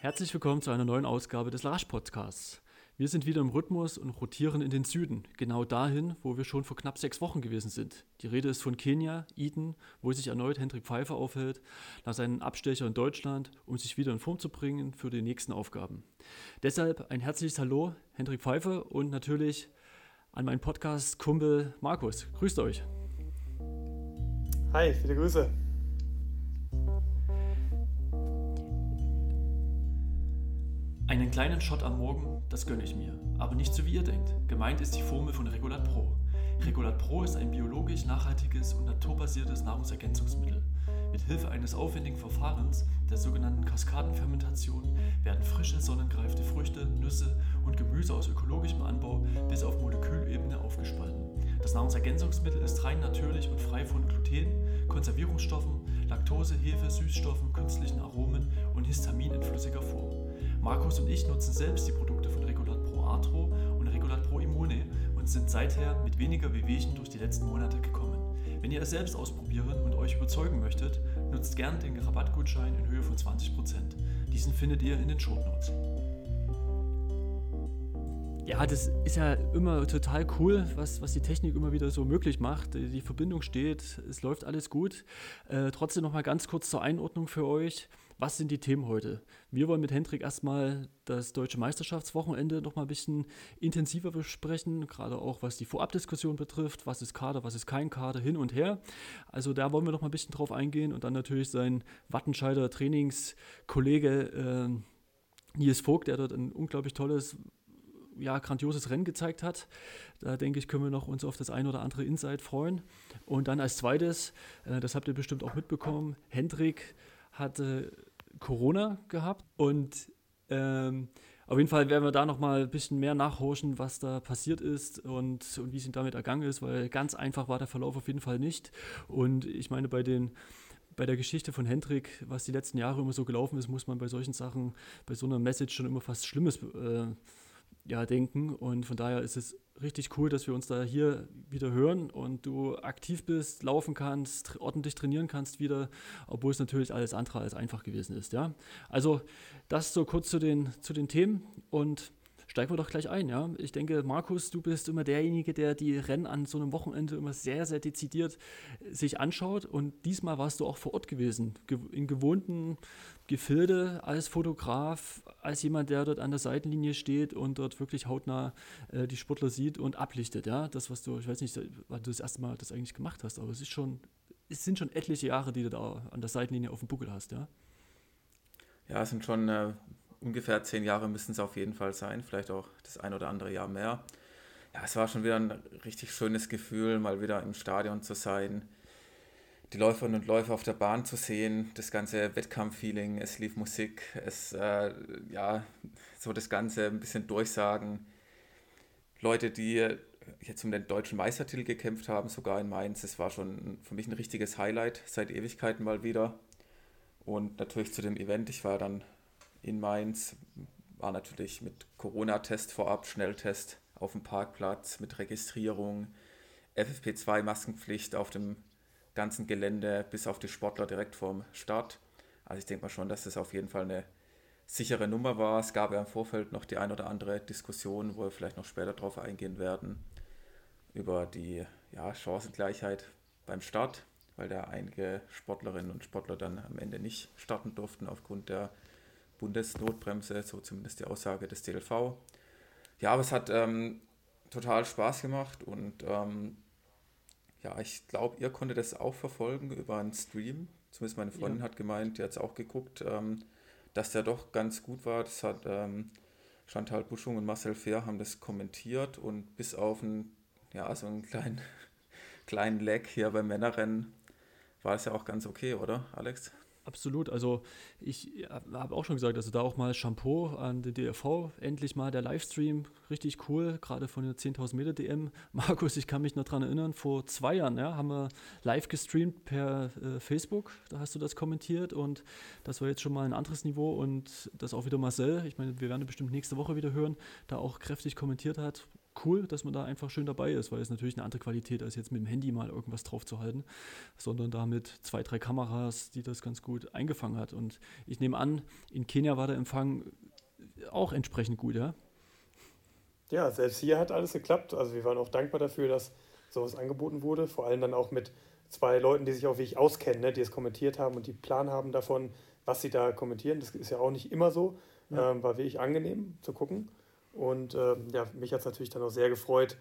Herzlich willkommen zu einer neuen Ausgabe des Larash Podcasts. Wir sind wieder im Rhythmus und rotieren in den Süden, genau dahin, wo wir schon vor knapp sechs Wochen gewesen sind. Die Rede ist von Kenia, Eden, wo sich erneut Hendrik Pfeiffer aufhält, nach seinen Abstecher in Deutschland, um sich wieder in Form zu bringen für die nächsten Aufgaben. Deshalb ein herzliches Hallo, Hendrik Pfeiffer und natürlich an meinen Podcast-Kumpel Markus. Grüßt euch. Hi, viele Grüße. Einen kleinen Shot am Morgen, das gönne ich mir. Aber nicht so wie ihr denkt. Gemeint ist die Formel von Regulat Pro. Regulat Pro ist ein biologisch nachhaltiges und naturbasiertes Nahrungsergänzungsmittel. Mit Hilfe eines aufwendigen Verfahrens, der sogenannten Kaskadenfermentation, werden frische, sonnengreifte Früchte, Nüsse und Gemüse aus ökologischem Anbau bis auf Molekülebene aufgespalten. Das Nahrungsergänzungsmittel ist rein natürlich und frei von Gluten, Konservierungsstoffen, Laktose, Hefe, Süßstoffen, künstlichen Aromen und Histamin in flüssiger Form. Markus und ich nutzen selbst die Produkte von Regulat Pro Arthro und Regulat Pro Immune und sind seither mit weniger Wehwehchen durch die letzten Monate gekommen. Wenn ihr es selbst ausprobieren und euch überzeugen möchtet, nutzt gern den Rabattgutschein in Höhe von 20%. Diesen findet ihr in den Show Notes. Ja, das ist ja immer total cool, was, was die Technik immer wieder so möglich macht. Die Verbindung steht, es läuft alles gut. Äh, trotzdem noch mal ganz kurz zur Einordnung für euch. Was sind die Themen heute? Wir wollen mit Hendrik erstmal das deutsche Meisterschaftswochenende noch mal ein bisschen intensiver besprechen, gerade auch was die Vorabdiskussion betrifft, was ist Kader, was ist kein Kader, hin und her. Also da wollen wir noch mal ein bisschen drauf eingehen und dann natürlich sein Wattenscheider Trainingskollege äh, Nils Vogt, der dort ein unglaublich tolles ja, grandioses Rennen gezeigt hat. Da denke ich, können wir noch uns auf das ein oder andere Insight freuen. Und dann als zweites, äh, das habt ihr bestimmt auch mitbekommen, Hendrik hatte Corona gehabt und ähm, auf jeden Fall werden wir da noch mal ein bisschen mehr nachhorchen, was da passiert ist und, und wie es ihm damit ergangen ist, weil ganz einfach war der Verlauf auf jeden Fall nicht. Und ich meine, bei den bei der Geschichte von Hendrik, was die letzten Jahre immer so gelaufen ist, muss man bei solchen Sachen, bei so einer Message schon immer fast Schlimmes äh, ja, denken. Und von daher ist es richtig cool, dass wir uns da hier wieder hören und du aktiv bist, laufen kannst, ordentlich trainieren kannst wieder, obwohl es natürlich alles andere als einfach gewesen ist. Ja? Also das so kurz zu den, zu den Themen und steigen wir doch gleich ein. Ja? Ich denke, Markus, du bist immer derjenige, der die Rennen an so einem Wochenende immer sehr, sehr dezidiert sich anschaut. Und diesmal warst du auch vor Ort gewesen, in gewohnten Gefilde als Fotograf, als jemand, der dort an der Seitenlinie steht und dort wirklich hautnah äh, die Sportler sieht und ablichtet. Ja? Das, was du, ich weiß nicht, wann du das erste Mal das eigentlich gemacht hast, aber es ist schon, es sind schon etliche Jahre, die du da an der Seitenlinie auf dem Buckel hast, ja? Ja, es sind schon äh, ungefähr zehn Jahre müssen es auf jeden Fall sein, vielleicht auch das ein oder andere Jahr mehr. Ja, es war schon wieder ein richtig schönes Gefühl, mal wieder im Stadion zu sein, die Läuferinnen und Läufer auf der Bahn zu sehen, das ganze Wettkampffeeling, es lief Musik, es, äh, ja, so das Ganze ein bisschen durchsagen. Leute, die jetzt um den deutschen Meistertitel gekämpft haben, sogar in Mainz, es war schon für mich ein richtiges Highlight, seit Ewigkeiten mal wieder. Und natürlich zu dem Event, ich war dann in Mainz. War natürlich mit Corona-Test vorab, Schnelltest auf dem Parkplatz mit Registrierung, FFP2-Maskenpflicht auf dem ganzen Gelände bis auf die Sportler direkt vorm Start. Also ich denke mal schon, dass das auf jeden Fall eine sichere Nummer war. Es gab ja im Vorfeld noch die ein oder andere Diskussion, wo wir vielleicht noch später drauf eingehen werden, über die ja, Chancengleichheit beim Start, weil da einige Sportlerinnen und Sportler dann am Ende nicht starten durften aufgrund der Bundesnotbremse, so zumindest die Aussage des DLV. Ja, aber es hat ähm, total Spaß gemacht und ähm, ja, ich glaube, ihr konntet das auch verfolgen über einen Stream. Zumindest meine Freundin ja. hat gemeint, die hat es auch geguckt, ähm, dass der doch ganz gut war. Das hat ähm, Chantal Buschung und Marcel Fehr haben das kommentiert und bis auf einen, ja, so einen kleinen, kleinen Lag hier beim Männerrennen war es ja auch ganz okay, oder, Alex? Absolut. Also ich habe auch schon gesagt, also da auch mal Shampoo an den DRV, endlich mal der Livestream, richtig cool, gerade von der 10.000 Meter DM. Markus, ich kann mich noch daran erinnern, vor zwei Jahren ja, haben wir live gestreamt per äh, Facebook, da hast du das kommentiert und das war jetzt schon mal ein anderes Niveau und das auch wieder Marcel, ich meine, wir werden bestimmt nächste Woche wieder hören, da auch kräftig kommentiert hat cool, dass man da einfach schön dabei ist, weil es natürlich eine andere Qualität als jetzt mit dem Handy mal irgendwas drauf zu halten, sondern da mit zwei, drei Kameras, die das ganz gut eingefangen hat. Und ich nehme an, in Kenia war der Empfang auch entsprechend gut, ja? Ja, selbst hier hat alles geklappt. Also wir waren auch dankbar dafür, dass sowas angeboten wurde. Vor allem dann auch mit zwei Leuten, die sich auch wirklich auskennen, ne, die es kommentiert haben und die Plan haben davon, was sie da kommentieren. Das ist ja auch nicht immer so. Ja. Ähm, war wirklich angenehm zu gucken. Und ähm, ja, mich hat es natürlich dann auch sehr gefreut,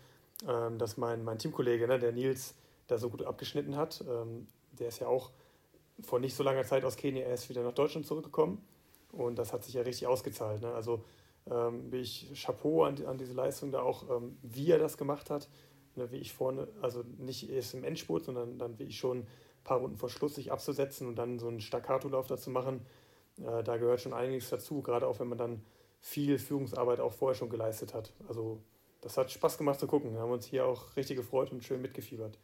ähm, dass mein, mein Teamkollege, ne, der Nils, da so gut abgeschnitten hat. Ähm, der ist ja auch vor nicht so langer Zeit aus Kenia erst wieder nach Deutschland zurückgekommen. Und das hat sich ja richtig ausgezahlt. Ne? Also ähm, bin ich Chapeau an, an diese Leistung da auch, ähm, wie er das gemacht hat. Ne, wie ich vorne, also nicht erst im Endspurt, sondern dann wie ich schon ein paar Runden vor Schluss sich abzusetzen und dann so einen Staccato-Lauf dazu machen. Äh, da gehört schon einiges dazu, gerade auch wenn man dann viel Führungsarbeit auch vorher schon geleistet hat. Also das hat Spaß gemacht zu gucken. Wir haben uns hier auch richtig gefreut und schön mitgefiebert.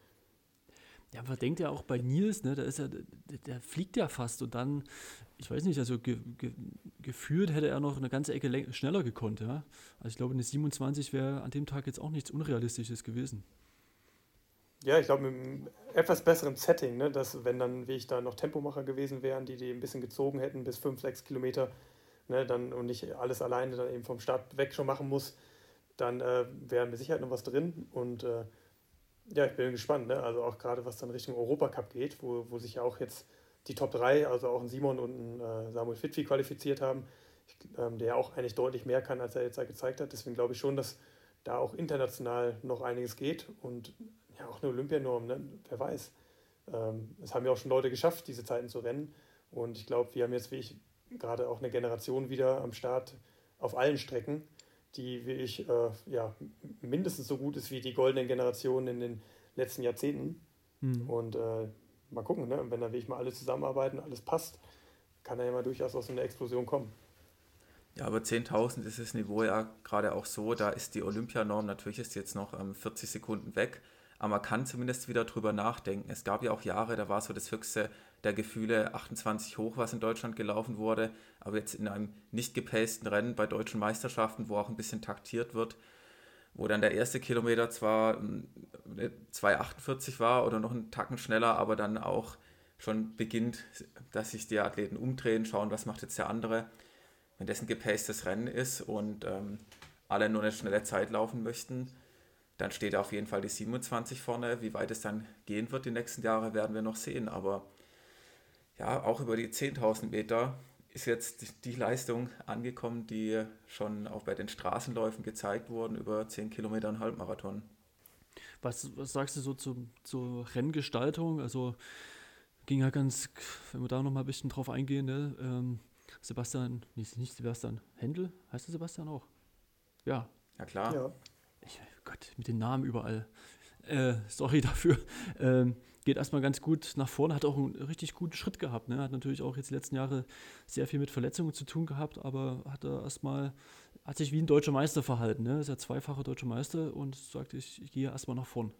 Ja, man denkt ja auch bei Nils, ne, da ist er, der, der fliegt ja fast und dann, ich weiß nicht, also ge, ge, gefühlt hätte er noch eine ganze Ecke schneller gekonnt, ja. Also ich glaube, eine 27 wäre an dem Tag jetzt auch nichts Unrealistisches gewesen. Ja, ich glaube, mit einem etwas besseren Setting, ne, dass wenn dann, wie ich da noch Tempomacher gewesen wären, die die ein bisschen gezogen hätten bis 5, 6 Kilometer, ne, dann und nicht alles alleine dann eben vom Start weg schon machen muss, dann äh, wäre mit Sicherheit noch was drin und äh, ja, ich bin gespannt. Ne? Also auch gerade was dann Richtung Europacup geht, wo, wo sich ja auch jetzt die Top 3, also auch ein Simon und ein äh, Samuel Fitwi qualifiziert haben, ich, ähm, der auch eigentlich deutlich mehr kann, als er jetzt gezeigt hat. Deswegen glaube ich schon, dass da auch international noch einiges geht und ja, auch eine Olympianorm, ne? wer weiß. Ähm, es haben ja auch schon Leute geschafft, diese Zeiten zu rennen. Und ich glaube, wir haben jetzt, wie ich, gerade auch eine Generation wieder am Start auf allen Strecken, die wie ich äh, ja, mindestens so gut ist wie die goldenen Generationen in den letzten Jahrzehnten. Mhm. Und äh, mal gucken, ne? wenn da wirklich mal alle zusammenarbeiten, alles passt, kann da ja mal durchaus aus so einer Explosion kommen. Ja, aber 10.000 ist das Niveau ja gerade auch so, da ist die Olympianorm, natürlich ist jetzt noch ähm, 40 Sekunden weg, aber man kann zumindest wieder drüber nachdenken. Es gab ja auch Jahre, da war so das höchste der Gefühle 28 hoch, was in Deutschland gelaufen wurde. Aber jetzt in einem nicht gepasten Rennen bei deutschen Meisterschaften, wo auch ein bisschen taktiert wird, wo dann der erste Kilometer zwar 2,48 ähm, war oder noch einen Tacken schneller, aber dann auch schon beginnt, dass sich die Athleten umdrehen, schauen, was macht jetzt der andere. Wenn das ein gepastes Rennen ist und ähm, alle nur eine schnelle Zeit laufen möchten, dann steht auf jeden Fall die 27 vorne. Wie weit es dann gehen wird die nächsten Jahre, werden wir noch sehen. Aber ja, auch über die 10.000 Meter ist jetzt die Leistung angekommen, die schon auch bei den Straßenläufen gezeigt wurden, über 10 Kilometer und Halbmarathon. Was, was sagst du so zu, zur Renngestaltung? Also ging ja ganz, wenn wir da noch mal ein bisschen drauf eingehen, ne? ähm, Sebastian, nicht, nicht Sebastian, Händel, heißt der Sebastian auch? Ja. Ja, klar. Ja. Ich, Gott, mit den Namen überall. Äh, sorry dafür. Ähm, geht erstmal ganz gut nach vorne, hat auch einen richtig guten Schritt gehabt. Ne? Hat natürlich auch jetzt die letzten Jahre sehr viel mit Verletzungen zu tun gehabt, aber hat er erstmal, hat sich wie ein deutscher Meister verhalten. Ne? Ist ja zweifacher deutscher Meister und sagt, ich, ich gehe erstmal nach vorn.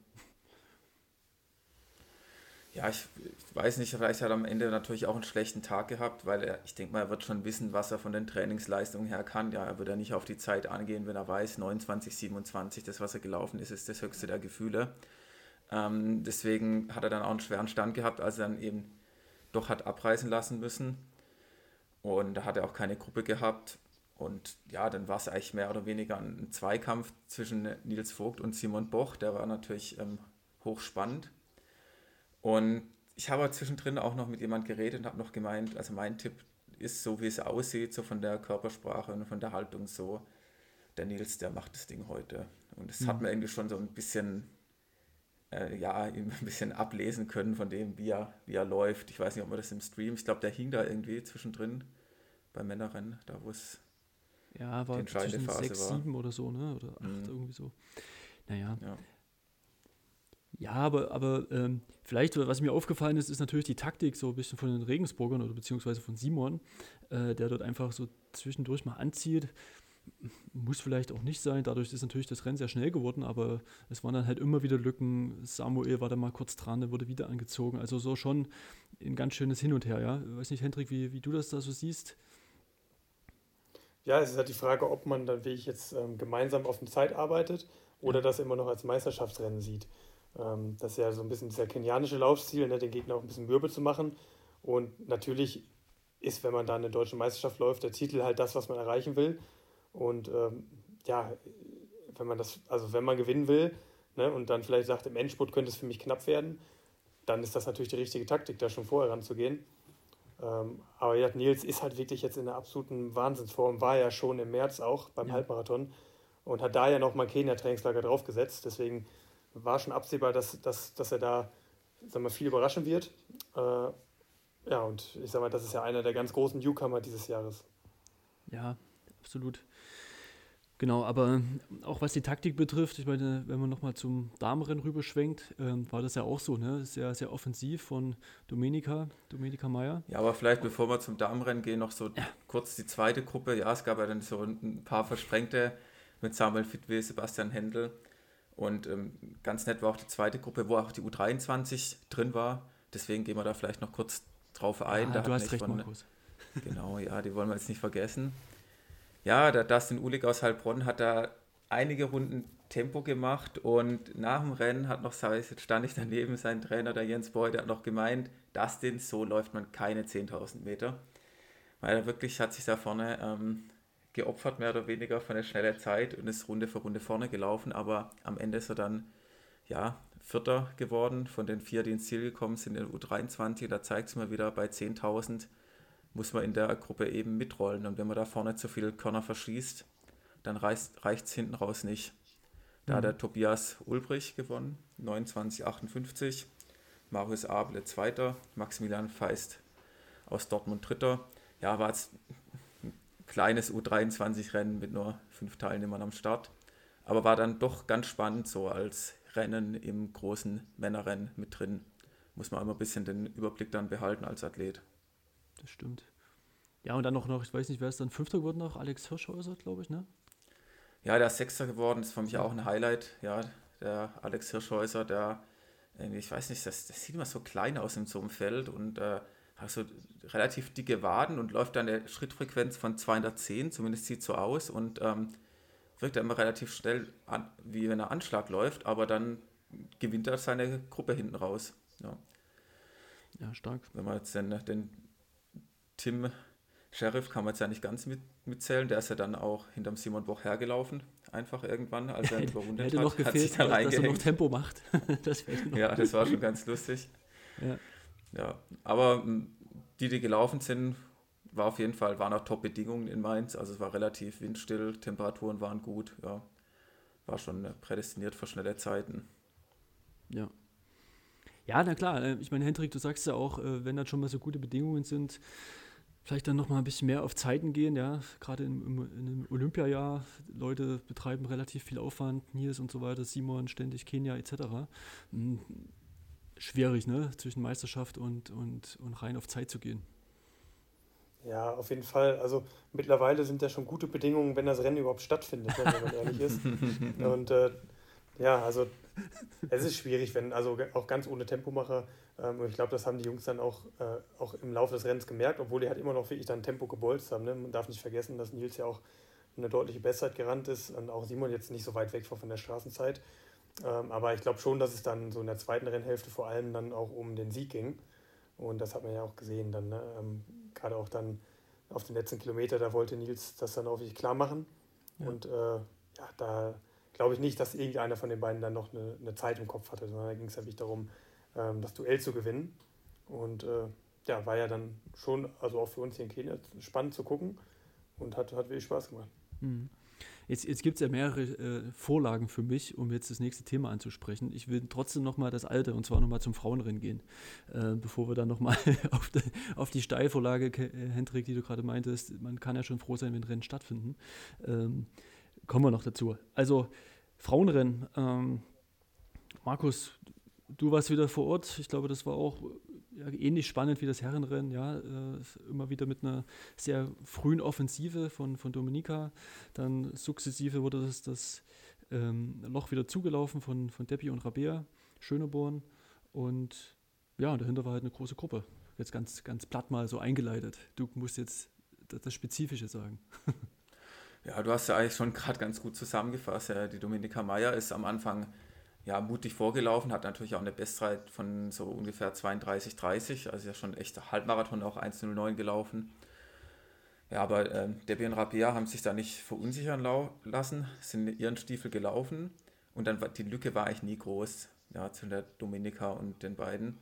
Ja, ich, ich, weiß nicht, vielleicht hat er am Ende natürlich auch einen schlechten Tag gehabt, weil er, ich denke mal, er wird schon wissen, was er von den Trainingsleistungen her kann. Ja, er wird ja nicht auf die Zeit angehen, wenn er weiß, 29, 27, das, was er gelaufen ist, ist das höchste der Gefühle. Ähm, deswegen hat er dann auch einen schweren Stand gehabt, als er dann eben doch hat abreisen lassen müssen. Und da hat er auch keine Gruppe gehabt. Und ja, dann war es eigentlich mehr oder weniger ein Zweikampf zwischen Nils Vogt und Simon Boch. Der war natürlich ähm, hochspannend. Und ich habe zwischendrin auch noch mit jemand geredet und habe noch gemeint, also mein Tipp ist so, wie es aussieht, so von der Körpersprache und von der Haltung so. Der Nils, der macht das Ding heute. Und das mhm. hat mir irgendwie schon so ein bisschen äh, ja, ihm ein bisschen ablesen können von dem, wie er, wie er läuft. Ich weiß nicht, ob man das im Stream, ich glaube, der hing da irgendwie zwischendrin beim Männerrennen, da wo es ja, war die entscheidende Phase 6, war. 7 oder so, ne? Oder 8 mhm. irgendwie so. Naja. Ja. Ja, aber, aber ähm, vielleicht, was mir aufgefallen ist, ist natürlich die Taktik so ein bisschen von den Regensburgern oder beziehungsweise von Simon, äh, der dort einfach so zwischendurch mal anzieht muss vielleicht auch nicht sein. Dadurch ist natürlich das Rennen sehr schnell geworden, aber es waren dann halt immer wieder Lücken. Samuel war da mal kurz dran, der wurde wieder angezogen. Also so schon ein ganz schönes Hin und Her, ja. Ich weiß nicht, Hendrik, wie, wie du das da so siehst. Ja, es ist halt die Frage, ob man dann wirklich jetzt ähm, gemeinsam auf eine Zeit arbeitet oder das immer noch als Meisterschaftsrennen sieht. Ähm, das ist ja so ein bisschen dieser kenianische Laufstil, ne, den Gegner auch ein bisschen mürbe zu machen. Und natürlich ist, wenn man da eine deutsche Meisterschaft läuft, der Titel halt das, was man erreichen will. Und ähm, ja, wenn man das, also wenn man gewinnen will ne, und dann vielleicht sagt, im Endspurt könnte es für mich knapp werden, dann ist das natürlich die richtige Taktik, da schon vorher ranzugehen. Ähm, aber ja, Nils ist halt wirklich jetzt in einer absoluten Wahnsinnsform, war ja schon im März auch beim ja. Halbmarathon und hat da ja noch mal Kenia-Trainingslager draufgesetzt. Deswegen war schon absehbar, dass, dass, dass er da sag mal, viel überraschen wird. Äh, ja, und ich sag mal, das ist ja einer der ganz großen Newcomer dieses Jahres. Ja, absolut. Genau, aber auch was die Taktik betrifft, ich meine, wenn man nochmal zum Damenrennen rüberschwenkt, ähm, war das ja auch so, ne? Sehr, sehr offensiv von Domenica, Domenica Meyer. Ja, aber vielleicht bevor wir zum Damenrennen gehen, noch so ja. kurz die zweite Gruppe. Ja, es gab ja dann so ein paar Versprengte mit Samuel Fitwe, Sebastian Händel. Und ähm, ganz nett war auch die zweite Gruppe, wo auch die U23 drin war. Deswegen gehen wir da vielleicht noch kurz drauf ein. Ja, da du hast recht, von, Markus. Genau, ja, die wollen wir jetzt nicht vergessen. Ja, der Dustin Ulig aus Heilbronn hat da einige Runden Tempo gemacht und nach dem Rennen hat noch, jetzt stand ich daneben, sein Trainer, der Jens Boy, der hat noch gemeint, Dustin, so läuft man keine 10.000 Meter. Weil er wirklich hat sich da vorne ähm, geopfert, mehr oder weniger von der schnellen Zeit und ist Runde für Runde vorne gelaufen, aber am Ende ist er dann, ja, Vierter geworden von den vier, die ins Ziel gekommen sind in der U23. Da zeigt es mal wieder, bei 10.000 muss man in der Gruppe eben mitrollen. Und wenn man da vorne zu viele Körner verschießt, dann reicht es hinten raus nicht. Da mhm. hat der Tobias Ulbrich gewonnen, 29,58. Marius Able Zweiter, Maximilian Feist aus Dortmund Dritter. Ja, war jetzt ein kleines U23-Rennen mit nur fünf Teilnehmern am Start. Aber war dann doch ganz spannend, so als Rennen im großen Männerrennen mit drin. Muss man immer ein bisschen den Überblick dann behalten als Athlet. Das stimmt. Ja, und dann noch, noch ich weiß nicht, wer ist dann Fünfter geworden noch? Alex Hirschhäuser, glaube ich, ne? Ja, der ist Sechster geworden, ist für mich auch ein Highlight. Ja, der Alex Hirschhäuser, der, ich weiß nicht, das, das sieht immer so klein aus in so einem Feld und äh, hat so relativ dicke Waden und läuft dann eine Schrittfrequenz von 210, zumindest sieht so aus und ähm, wirkt er immer relativ schnell, an, wie wenn er Anschlag läuft, aber dann gewinnt er seine Gruppe hinten raus. Ja, ja stark. Wenn man jetzt den, den Tim Sheriff kann man jetzt ja nicht ganz mit, mitzählen, der ist ja dann auch hinterm Simon Boch hergelaufen, einfach irgendwann, als er ihn überwunden hätte hat. noch gefehlt, hat dass er noch Tempo macht. das ja, das war schon ganz lustig. Ja. ja, aber die, die gelaufen sind, war auf jeden Fall, waren auch Top-Bedingungen in Mainz. Also es war relativ windstill, Temperaturen waren gut, ja. War schon prädestiniert für schnelle Zeiten. Ja. Ja, na klar. Äh, ich meine, Hendrik, du sagst ja auch, äh, wenn dann schon mal so gute Bedingungen sind, vielleicht dann noch mal ein bisschen mehr auf Zeiten gehen, ja. Gerade im, im, im Olympiajahr, Leute betreiben relativ viel Aufwand, Nils und so weiter, Simon ständig Kenia etc. Hm, schwierig, ne? Zwischen Meisterschaft und, und, und rein auf Zeit zu gehen. Ja, auf jeden Fall. Also mittlerweile sind ja schon gute Bedingungen, wenn das Rennen überhaupt stattfindet, ne, wenn man ehrlich ist. Und äh, ja, also es ist schwierig, wenn, also auch ganz ohne Tempomacher, ähm, und ich glaube, das haben die Jungs dann auch, äh, auch im Laufe des Rennens gemerkt, obwohl die halt immer noch wirklich dann Tempo gebolzt haben. Ne? Man darf nicht vergessen, dass Nils ja auch eine deutliche Bestzeit gerannt ist und auch Simon jetzt nicht so weit weg war von der Straßenzeit. Ähm, aber ich glaube schon, dass es dann so in der zweiten Rennhälfte vor allem dann auch um den Sieg ging. Und das hat man ja auch gesehen dann. Ne? Ähm, gerade auch dann auf den letzten Kilometer, da wollte Nils das dann auch wirklich klar machen. Ja. Und äh, ja, da glaube ich nicht, dass irgendeiner von den beiden dann noch eine, eine Zeit im Kopf hatte, sondern da ging es wirklich darum, ähm, das Duell zu gewinnen. Und äh, ja, war ja dann schon, also auch für uns hier in Kenia, spannend zu gucken und hat, hat wirklich Spaß gemacht. Mhm. Jetzt, jetzt gibt es ja mehrere äh, Vorlagen für mich, um jetzt das nächste Thema anzusprechen. Ich will trotzdem nochmal das alte, und zwar nochmal zum Frauenrennen gehen, äh, bevor wir dann nochmal auf, auf die Steilvorlage, äh, Hendrik, die du gerade meintest, man kann ja schon froh sein, wenn Rennen stattfinden. Ähm, kommen wir noch dazu. Also Frauenrennen, ähm, Markus, du warst wieder vor Ort. Ich glaube, das war auch ja, ähnlich spannend wie das Herrenrennen, ja, äh, immer wieder mit einer sehr frühen Offensive von, von Dominika. Dann sukzessive wurde das, das ähm, Loch wieder zugelaufen von, von Deppi und Rabea, Schöneborn. Und ja, dahinter war halt eine große Gruppe. Jetzt ganz, ganz platt mal so eingeleitet. Du musst jetzt das, das Spezifische sagen. Ja, du hast ja eigentlich schon gerade ganz gut zusammengefasst. Ja, die Dominika Meyer ist am Anfang ja, mutig vorgelaufen, hat natürlich auch eine Bestzeit von so ungefähr 32, 30, also ja schon echt Halbmarathon auch 1,09 gelaufen. Ja, aber äh, Debbie und Rabea haben sich da nicht verunsichern lassen, sind in ihren Stiefel gelaufen und dann war die Lücke war eigentlich nie groß, ja, zu der Dominika und den beiden.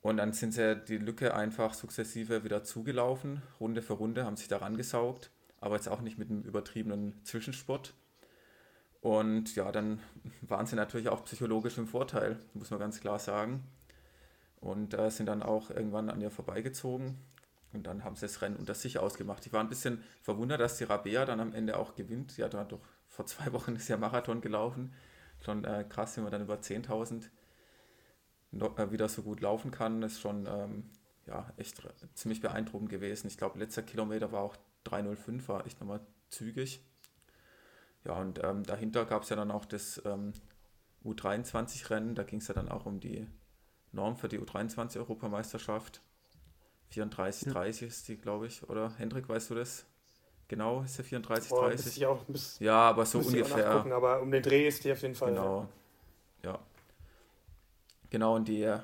Und dann sind sie die Lücke einfach sukzessive wieder zugelaufen, Runde für Runde, haben sich da rangesaugt, aber jetzt auch nicht mit einem übertriebenen Zwischensport. Und ja, dann waren sie natürlich auch psychologisch im Vorteil, muss man ganz klar sagen. Und äh, sind dann auch irgendwann an ihr vorbeigezogen. Und dann haben sie das Rennen unter sich ausgemacht. Ich war ein bisschen verwundert, dass die Rabea dann am Ende auch gewinnt. Hat da doch vor zwei Wochen ist ja Marathon gelaufen. Schon äh, krass, wenn man dann über 10.000 äh, wieder so gut laufen kann. Ist schon ähm, ja, echt ziemlich beeindruckend gewesen. Ich glaube, letzter Kilometer war auch 3.05, war echt nochmal zügig. Ja, und ähm, dahinter gab es ja dann auch das ähm, U23-Rennen. Da ging es ja dann auch um die Norm für die U23-Europameisterschaft. 34, 30 ja. ist die, glaube ich, oder? Hendrik, weißt du das? Genau, ist der 34, Boah, 30? Auch, müsst, ja, aber so ungefähr. aber um den Dreh ist die auf jeden Fall. Genau, ja. ja. Genau, und die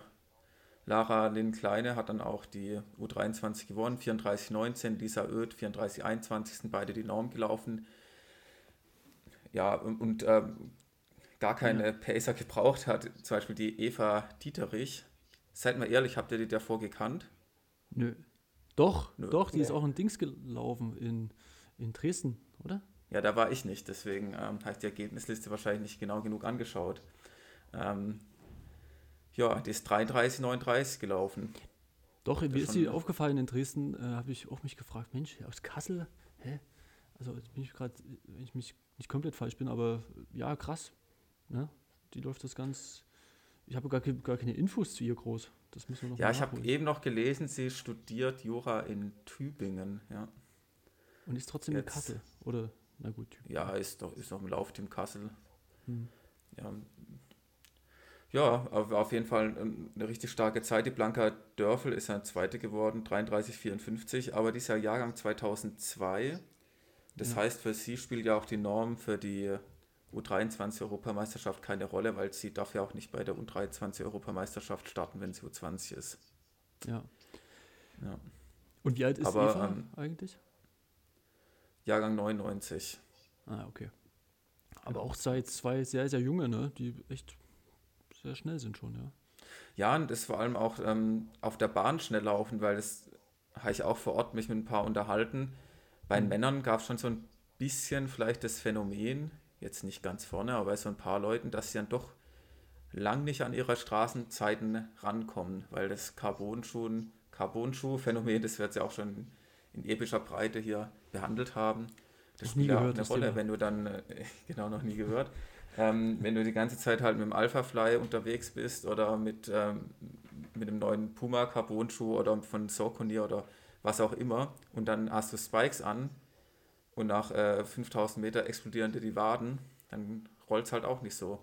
Lara Lynn Kleine hat dann auch die U23 gewonnen, 34, 19. Lisa Oeth, 34, 21 sind beide die Norm gelaufen. Ja, und, und ähm, gar keine ja. Pacer gebraucht hat, zum Beispiel die Eva Dieterich. Seid mal ehrlich, habt ihr die davor gekannt? Nö. Doch, Nö. doch, die nee. ist auch in Dings gelaufen in, in Dresden, oder? Ja, da war ich nicht, deswegen ähm, habe ich die Ergebnisliste wahrscheinlich nicht genau genug angeschaut. Ähm, ja, die ist 33, 39 gelaufen. Doch, mir ist sie aufgefallen in Dresden, äh, habe ich auch mich gefragt, Mensch, aus Kassel, hä? Also bin ich gerade, wenn ich mich nicht komplett falsch bin, aber ja, krass. Ne? Die läuft das ganz. Ich habe gar, gar keine Infos zu ihr groß. Das müssen wir noch Ja, ich habe eben noch gelesen, sie studiert Jura in Tübingen, ja. Und ist trotzdem Jetzt, in Kassel, oder? Na gut. Tübingen. Ja, ist doch, ist doch im Laufteam Kassel. Hm. Ja. Ja, auf, jeden Fall eine richtig starke Zeit. Die Blanka Dörfel ist ja Zweite geworden, 33,54, aber dieser Jahrgang 2002. Das ja. heißt, für sie spielt ja auch die Norm für die U23-Europameisterschaft keine Rolle, weil sie darf ja auch nicht bei der U23-Europameisterschaft starten, wenn sie U20 ist. Ja. ja. Und wie alt ist Aber, Eva ähm, eigentlich? Jahrgang 99. Ah, okay. Aber auch seit zwei sehr, sehr junge, ne? Die echt sehr schnell sind schon, ja. Ja, und das vor allem auch ähm, auf der Bahn schnell laufen, weil das habe ich auch vor Ort mich mit ein paar unterhalten. Bei den mhm. Männern gab es schon so ein bisschen vielleicht das Phänomen, jetzt nicht ganz vorne, aber bei so ein paar Leuten, dass sie dann doch lang nicht an ihre Straßenzeiten rankommen, weil das Carbonschuh, Carbonschuh-Phänomen, das wird ja auch schon in epischer Breite hier behandelt haben. Das spielt auch eine Rolle, Thema. wenn du dann, äh, genau noch nie gehört, ähm, wenn du die ganze Zeit halt mit dem Alpha Fly unterwegs bist oder mit, ähm, mit dem neuen Puma Carbonschuh oder von Saucony oder was auch immer und dann hast du Spikes an und nach äh, 5000 Meter explodieren dir die Waden, dann rollt es halt auch nicht so.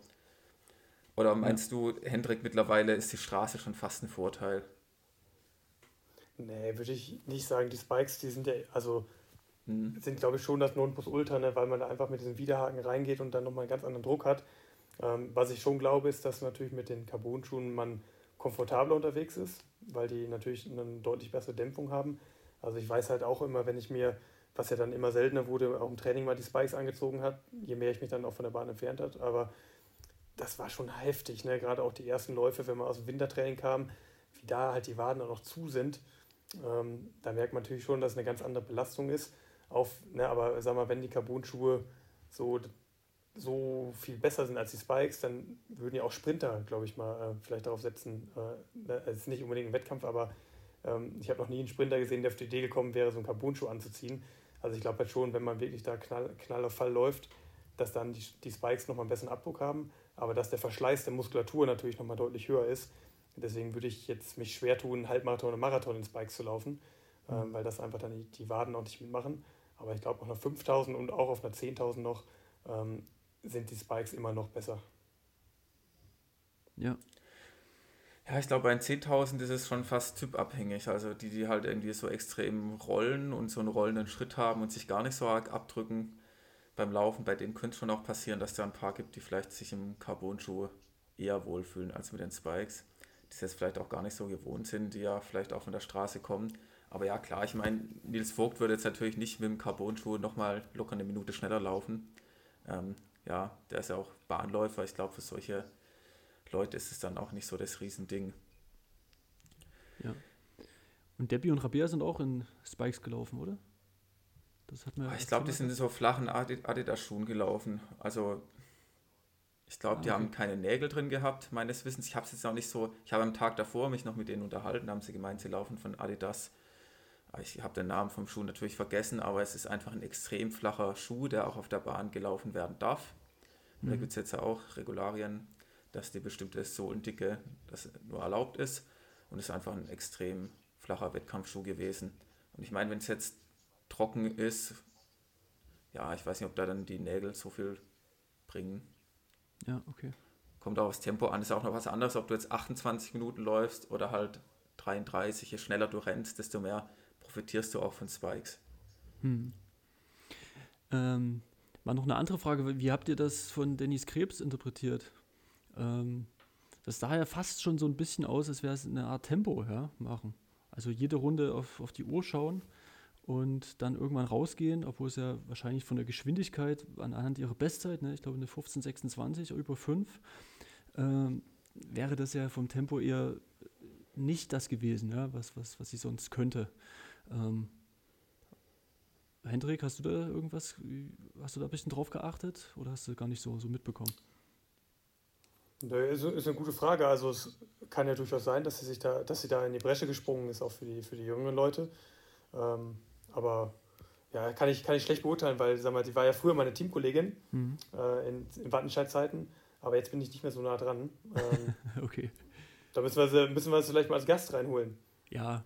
Oder meinst ja. du, Hendrik, mittlerweile ist die Straße schon fast ein Vorteil? Nee, würde ich nicht sagen. Die Spikes, die sind ja, also hm. sind glaube ich schon das Nonplusultra, ne, weil man da einfach mit diesem Widerhaken reingeht und dann nochmal einen ganz anderen Druck hat. Ähm, was ich schon glaube, ist, dass natürlich mit den Carbon-Schuhen man komfortabler unterwegs ist, weil die natürlich eine deutlich bessere Dämpfung haben. Also ich weiß halt auch immer, wenn ich mir was ja dann immer seltener wurde, auch im Training mal die Spikes angezogen hat, je mehr ich mich dann auch von der Bahn entfernt hat. Aber das war schon heftig, ne? gerade auch die ersten Läufe, wenn man aus dem Wintertraining kam, wie da halt die Waden auch noch zu sind. Ähm, da merkt man natürlich schon, dass es eine ganz andere Belastung ist. Auf, ne, aber sag mal, wenn die Carbon-Schuhe so, so viel besser sind als die Spikes, dann würden ja auch Sprinter, glaube ich mal, äh, vielleicht darauf setzen. Äh, ne, es ist nicht unbedingt ein Wettkampf, aber ähm, ich habe noch nie einen Sprinter gesehen, der auf die Idee gekommen wäre, so einen Carbon-Schuh anzuziehen. Also ich glaube halt schon, wenn man wirklich da knall, knall auf Fall läuft, dass dann die, die Spikes nochmal einen besseren Abdruck haben, aber dass der Verschleiß der Muskulatur natürlich nochmal deutlich höher ist. Deswegen würde ich jetzt mich schwer tun, Halbmarathon oder Marathon in Spikes zu laufen, mhm. ähm, weil das einfach dann die, die Waden auch nicht mitmachen. Aber ich glaube, auf einer 5000 und auch auf einer 10.000 noch ähm, sind die Spikes immer noch besser. Ja, ja, ich glaube, bei 10.000 ist es schon fast typabhängig. Also die, die halt irgendwie so extrem rollen und so einen rollenden Schritt haben und sich gar nicht so arg abdrücken, beim Laufen, bei denen könnte es schon auch passieren, dass da ein paar gibt, die vielleicht sich im Carbon-Schuh eher wohlfühlen als mit den Spikes, die es jetzt vielleicht auch gar nicht so gewohnt sind, die ja vielleicht auch von der Straße kommen. Aber ja, klar, ich meine, Nils Vogt würde jetzt natürlich nicht mit dem Carbon-Schuh nochmal locker eine Minute schneller laufen. Ähm, ja, der ist ja auch Bahnläufer. Ich glaube, für solche Leute ist es dann auch nicht so das Riesending. Ja. Und Debbie und Rabea sind auch in Spikes gelaufen, oder? Das hat mir ich glaube, die sind in so flachen Adidas-Schuhen gelaufen. Also ich glaube, ah, die haben keine Nägel drin gehabt, meines Wissens. Ich habe es jetzt auch nicht so. Ich habe am Tag davor mich noch mit denen unterhalten, haben sie gemeint, sie laufen von Adidas. Ich habe den Namen vom Schuh natürlich vergessen, aber es ist einfach ein extrem flacher Schuh, der auch auf der Bahn gelaufen werden darf. Mhm. Da gibt es jetzt auch Regularien, dass die bestimmte Sohlendicke das nur erlaubt ist. Und es ist einfach ein extrem flacher Wettkampfschuh gewesen. Und ich meine, wenn es jetzt trocken ist, ja, ich weiß nicht, ob da dann die Nägel so viel bringen. Ja, okay. Kommt auch aufs Tempo an, ist auch noch was anderes, ob du jetzt 28 Minuten läufst oder halt 33. Je schneller du rennst, desto mehr profitierst du auch von Spikes. Hm. Ähm, mal noch eine andere Frage. Wie habt ihr das von Dennis Krebs interpretiert? Ähm, das sah ja fast schon so ein bisschen aus, als wäre es eine Art Tempo ja, machen. Also jede Runde auf, auf die Uhr schauen und dann irgendwann rausgehen, obwohl es ja wahrscheinlich von der Geschwindigkeit anhand ihrer Bestzeit, ne, ich glaube eine 15,26 über 5, ähm, wäre das ja vom Tempo eher nicht das gewesen, ja, was, was, was sie sonst könnte. Ähm, Hendrik, hast du da irgendwas, hast du da ein bisschen drauf geachtet oder hast du gar nicht so, so mitbekommen? Das ist eine gute Frage. Also es kann ja durchaus sein, dass sie sich da, dass sie da in die Bresche gesprungen ist, auch für die, für die jüngeren Leute. Ähm, aber ja, kann ich, kann ich schlecht beurteilen, weil sag mal, sie war ja früher meine Teamkollegin mhm. äh, in, in Wattenscheid-Zeiten, aber jetzt bin ich nicht mehr so nah dran. Ähm, okay. Da müssen wir, sie, müssen wir sie vielleicht mal als Gast reinholen. Ja,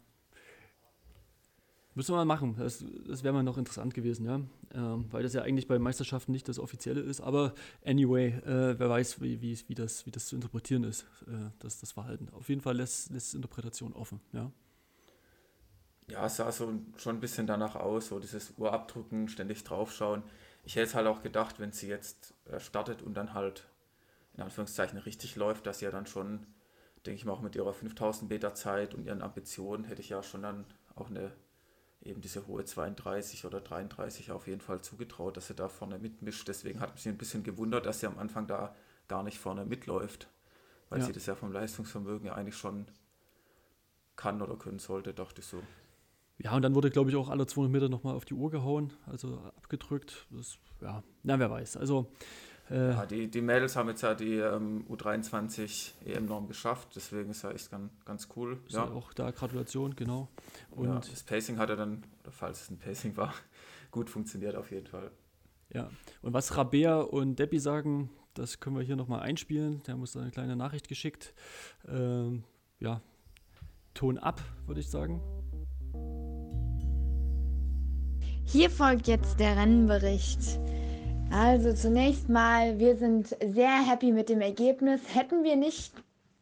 Müssen wir mal machen. Das, das wäre mal noch interessant gewesen, ja. Ähm, weil das ja eigentlich bei Meisterschaften nicht das Offizielle ist. Aber anyway, äh, wer weiß, wie, wie, wie, das, wie das zu interpretieren ist, äh, das, das Verhalten. Auf jeden Fall lässt, lässt Interpretation offen, ja. Ja, es sah so schon ein bisschen danach aus, so dieses Uhrabdrücken, ständig draufschauen. Ich hätte es halt auch gedacht, wenn sie jetzt äh, startet und dann halt in Anführungszeichen richtig läuft, dass sie ja dann schon, denke ich mal, auch mit ihrer 5000 Meter Zeit und ihren Ambitionen hätte ich ja schon dann auch eine eben diese hohe 32 oder 33 auf jeden Fall zugetraut, dass sie da vorne mitmischt. Deswegen hat mich ein bisschen gewundert, dass sie am Anfang da gar nicht vorne mitläuft, weil ja. sie das ja vom Leistungsvermögen ja eigentlich schon kann oder können sollte, dachte ich so. Ja, und dann wurde, glaube ich, auch alle 200 Meter nochmal auf die Uhr gehauen, also abgedrückt. Das, ja, na, wer weiß. Also äh, ja, die, die Mädels haben jetzt ja die ähm, U23 EM-Norm geschafft, deswegen ist ja echt ganz, ganz cool. Ist ja. auch da Gratulation, genau. Und ja, das Pacing hat er dann, oder falls es ein Pacing war, gut funktioniert auf jeden Fall. Ja, und was Rabea und Debbie sagen, das können wir hier nochmal einspielen. Der haben uns da eine kleine Nachricht geschickt. Ähm, ja, Ton ab, würde ich sagen. Hier folgt jetzt der Rennenbericht. Also zunächst mal, wir sind sehr happy mit dem Ergebnis. Hätten wir nicht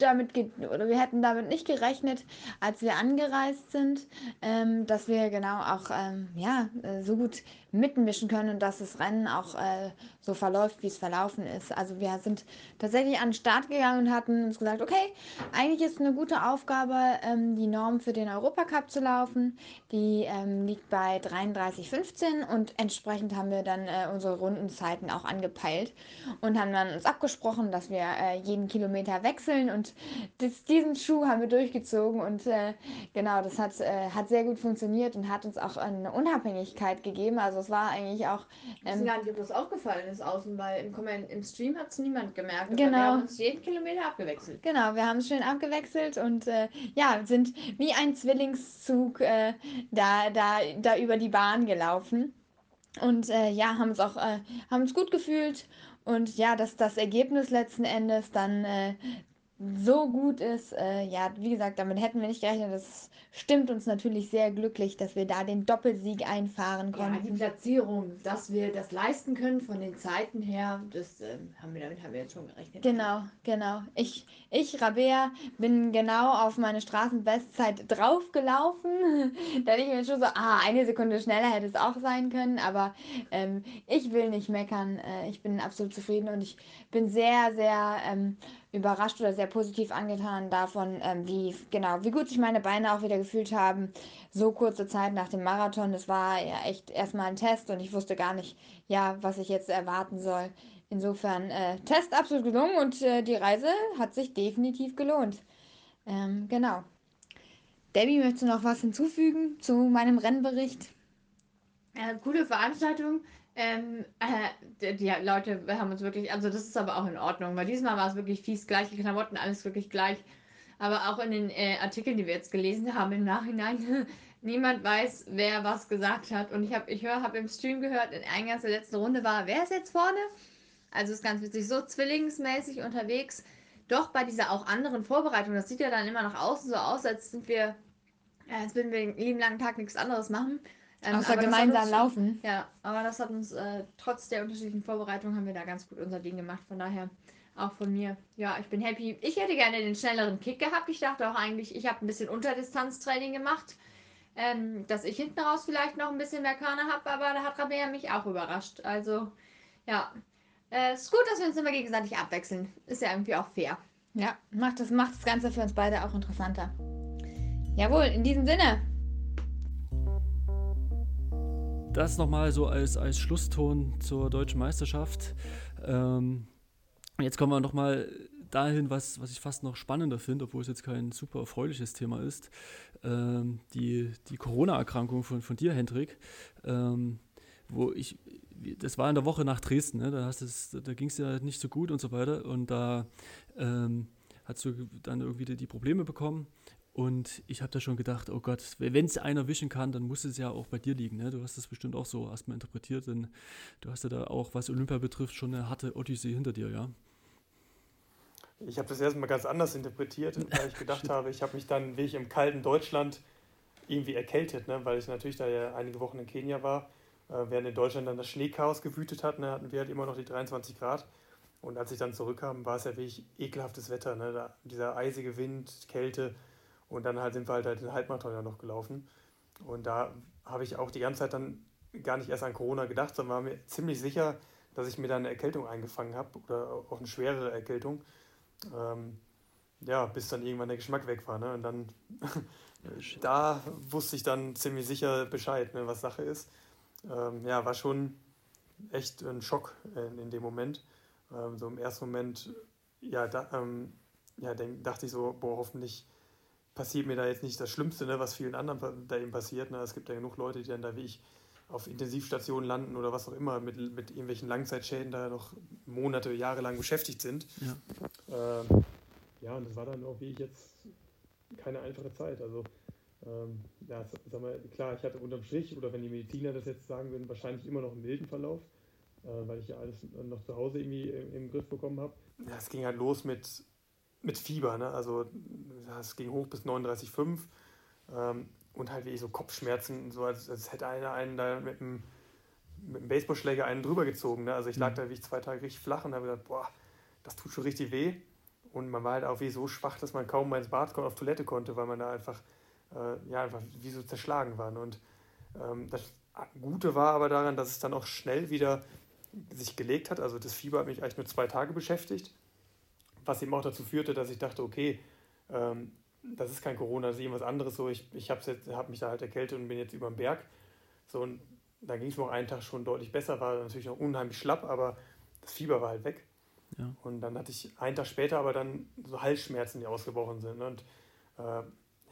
damit oder wir hätten damit nicht gerechnet, als wir angereist sind, ähm, dass wir genau auch ähm, ja äh, so gut mitmischen können und dass das Rennen auch äh, so verläuft, wie es verlaufen ist. Also wir sind tatsächlich an den Start gegangen und hatten uns gesagt, okay, eigentlich ist eine gute Aufgabe, ähm, die Norm für den Europacup zu laufen. Die ähm, liegt bei 33,15 und entsprechend haben wir dann äh, unsere Rundenzeiten auch angepeilt und haben dann uns abgesprochen, dass wir äh, jeden Kilometer wechseln und das, diesen Schuh haben wir durchgezogen und äh, genau, das hat, äh, hat sehr gut funktioniert und hat uns auch eine Unabhängigkeit gegeben. Also es war eigentlich auch. Ähm, ich weiß gar nicht, ob das aufgefallen ist außen, weil im, im Stream hat es niemand gemerkt. Genau. Wir haben uns jeden Kilometer abgewechselt. Genau, wir haben es schön abgewechselt und äh, ja, sind wie ein Zwillingszug äh, da, da, da über die Bahn gelaufen. Und äh, ja, haben uns auch äh, haben uns gut gefühlt. Und ja, dass das Ergebnis letzten Endes dann äh, so gut ist. Äh, ja, wie gesagt, damit hätten wir nicht gerechnet. Das stimmt uns natürlich sehr glücklich, dass wir da den Doppelsieg einfahren konnten. Ja, die Platzierung, dass wir das leisten können von den Zeiten her, das äh, haben wir damit haben wir jetzt schon gerechnet. Genau, genau. Ich, ich Rabea, bin genau auf meine Straßenbestzeit draufgelaufen. da denke ich mir schon so, ah, eine Sekunde schneller hätte es auch sein können, aber ähm, ich will nicht meckern. Äh, ich bin absolut zufrieden und ich bin sehr, sehr ähm, überrascht oder sehr positiv angetan davon, ähm, wie genau, wie gut sich meine Beine auch wieder gefühlt haben. So kurze Zeit nach dem Marathon. Das war ja echt erstmal ein Test und ich wusste gar nicht, ja, was ich jetzt erwarten soll. Insofern äh, Test absolut gelungen und äh, die Reise hat sich definitiv gelohnt. Ähm, genau. Debbie, möchtest du noch was hinzufügen zu meinem Rennbericht? Äh, coole Veranstaltung. Ähm, äh, die, Leute haben uns wirklich, also das ist aber auch in Ordnung, weil diesmal war es wirklich fies, gleiche Klamotten, alles wirklich gleich. Aber auch in den äh, Artikeln, die wir jetzt gelesen haben im Nachhinein, niemand weiß, wer was gesagt hat. Und ich habe, ich höre, habe im Stream gehört, in eingangs der letzten Runde war, wer ist jetzt vorne? Also ist ganz witzig, so zwillingsmäßig unterwegs. Doch bei dieser auch anderen Vorbereitung, das sieht ja dann immer nach außen so aus, als sind wir, als würden wir den lieben langen Tag nichts anderes machen. Ähm, Außer gemeinsam uns, laufen. Ja, aber das hat uns, äh, trotz der unterschiedlichen Vorbereitungen, haben wir da ganz gut unser Ding gemacht. Von daher auch von mir. Ja, ich bin happy. Ich hätte gerne den schnelleren Kick gehabt. Ich dachte auch eigentlich, ich habe ein bisschen Unterdistanztraining gemacht. Ähm, dass ich hinten raus vielleicht noch ein bisschen mehr Körner habe, aber da hat Rabea mich auch überrascht. Also, ja. Äh, ist gut, dass wir uns immer gegenseitig abwechseln. Ist ja irgendwie auch fair. Ja, macht das, macht das Ganze für uns beide auch interessanter. Jawohl, in diesem Sinne das nochmal so als, als Schlusston zur deutschen Meisterschaft. Ähm, jetzt kommen wir nochmal dahin, was, was ich fast noch spannender finde, obwohl es jetzt kein super erfreuliches Thema ist. Ähm, die die Corona-Erkrankung von, von dir, Hendrik, ähm, wo ich, das war in der Woche nach Dresden, ne? da, da ging es ja nicht so gut und so weiter und da ähm, hast du dann irgendwie die, die Probleme bekommen und ich habe da schon gedacht, oh Gott, wenn es einer wischen kann, dann muss es ja auch bei dir liegen. Ne? Du hast das bestimmt auch so erstmal interpretiert, denn du hast ja da auch, was Olympia betrifft, schon eine harte Odyssee hinter dir, ja? Ich habe das erstmal ganz anders interpretiert, weil ich gedacht habe, ich habe mich dann, wie ich im kalten Deutschland irgendwie erkältet, ne? weil ich natürlich da ja einige Wochen in Kenia war, äh, während in Deutschland dann das Schneechaos gewütet hat, ne? hatten wir halt immer noch die 23 Grad. Und als ich dann zurückkam, war es ja wirklich ekelhaftes Wetter. Ne? Da, dieser eisige Wind, Kälte, und dann halt sind wir halt, halt den Halbmarathon ja noch gelaufen. Und da habe ich auch die ganze Zeit dann gar nicht erst an Corona gedacht, sondern war mir ziemlich sicher, dass ich mir da eine Erkältung eingefangen habe oder auch eine schwerere Erkältung. Ähm, ja, bis dann irgendwann der Geschmack weg war. Ne? Und dann, da wusste ich dann ziemlich sicher Bescheid, ne, was Sache ist. Ähm, ja, war schon echt ein Schock in, in dem Moment. Ähm, so im ersten Moment, ja, da, ähm, ja, denk, dachte ich so, boah, hoffentlich passiert mir da jetzt nicht das Schlimmste, ne, was vielen anderen da eben passiert. Ne. Es gibt ja genug Leute, die dann da wie ich auf Intensivstationen landen oder was auch immer, mit, mit irgendwelchen Langzeitschäden da noch Monate, Jahre lang beschäftigt sind. Ja. Ähm, ja, und das war dann auch wie ich jetzt keine einfache Zeit. Also, ähm, ja, sag mal, klar, ich hatte unterm Strich, oder wenn die Mediziner das jetzt sagen würden, wahrscheinlich immer noch einen milden Verlauf, äh, weil ich ja alles noch zu Hause irgendwie im, im Griff bekommen habe. Ja, es ging halt los mit mit Fieber, ne? Also es ging hoch bis 39,5 ähm, und halt wie so Kopfschmerzen, so als, als hätte einer einen da mit einem, mit einem Baseballschläger einen drüber gezogen. Ne? Also ich lag mhm. da wie ich zwei Tage richtig flach und habe gedacht, boah, das tut schon richtig weh. Und man war halt auch wie so schwach, dass man kaum mal ins Bad kommen, auf Toilette konnte, weil man da einfach, äh, ja, einfach wie so zerschlagen war. Ne? Und ähm, das Gute war aber daran, dass es dann auch schnell wieder sich gelegt hat. Also das Fieber hat mich eigentlich nur zwei Tage beschäftigt was eben auch dazu führte, dass ich dachte, okay, ähm, das ist kein Corona, das ist irgendwas anderes. So, ich, ich habe hab mich da halt erkältet und bin jetzt über den Berg. So, und dann ging es mir auch einen Tag schon deutlich besser, war natürlich noch unheimlich schlapp, aber das Fieber war halt weg. Ja. Und dann hatte ich einen Tag später aber dann so Halsschmerzen, die ausgebrochen sind. Und äh,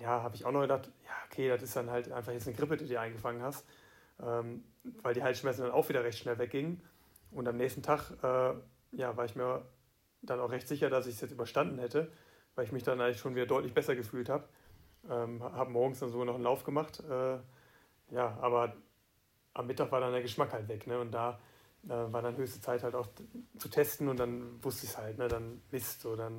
ja, habe ich auch noch gedacht, ja, okay, das ist dann halt einfach jetzt eine Grippe, die du eingefangen hast, ähm, weil die Halsschmerzen dann auch wieder recht schnell weggingen. Und am nächsten Tag äh, ja, war ich mir dann auch recht sicher, dass ich es jetzt überstanden hätte, weil ich mich dann eigentlich schon wieder deutlich besser gefühlt habe. Ähm, habe morgens dann sogar noch einen Lauf gemacht. Äh, ja, aber am Mittag war dann der Geschmack halt weg. Ne? Und da äh, war dann höchste Zeit halt auch zu testen und dann wusste ich es halt. Ne? Dann Mist, so dann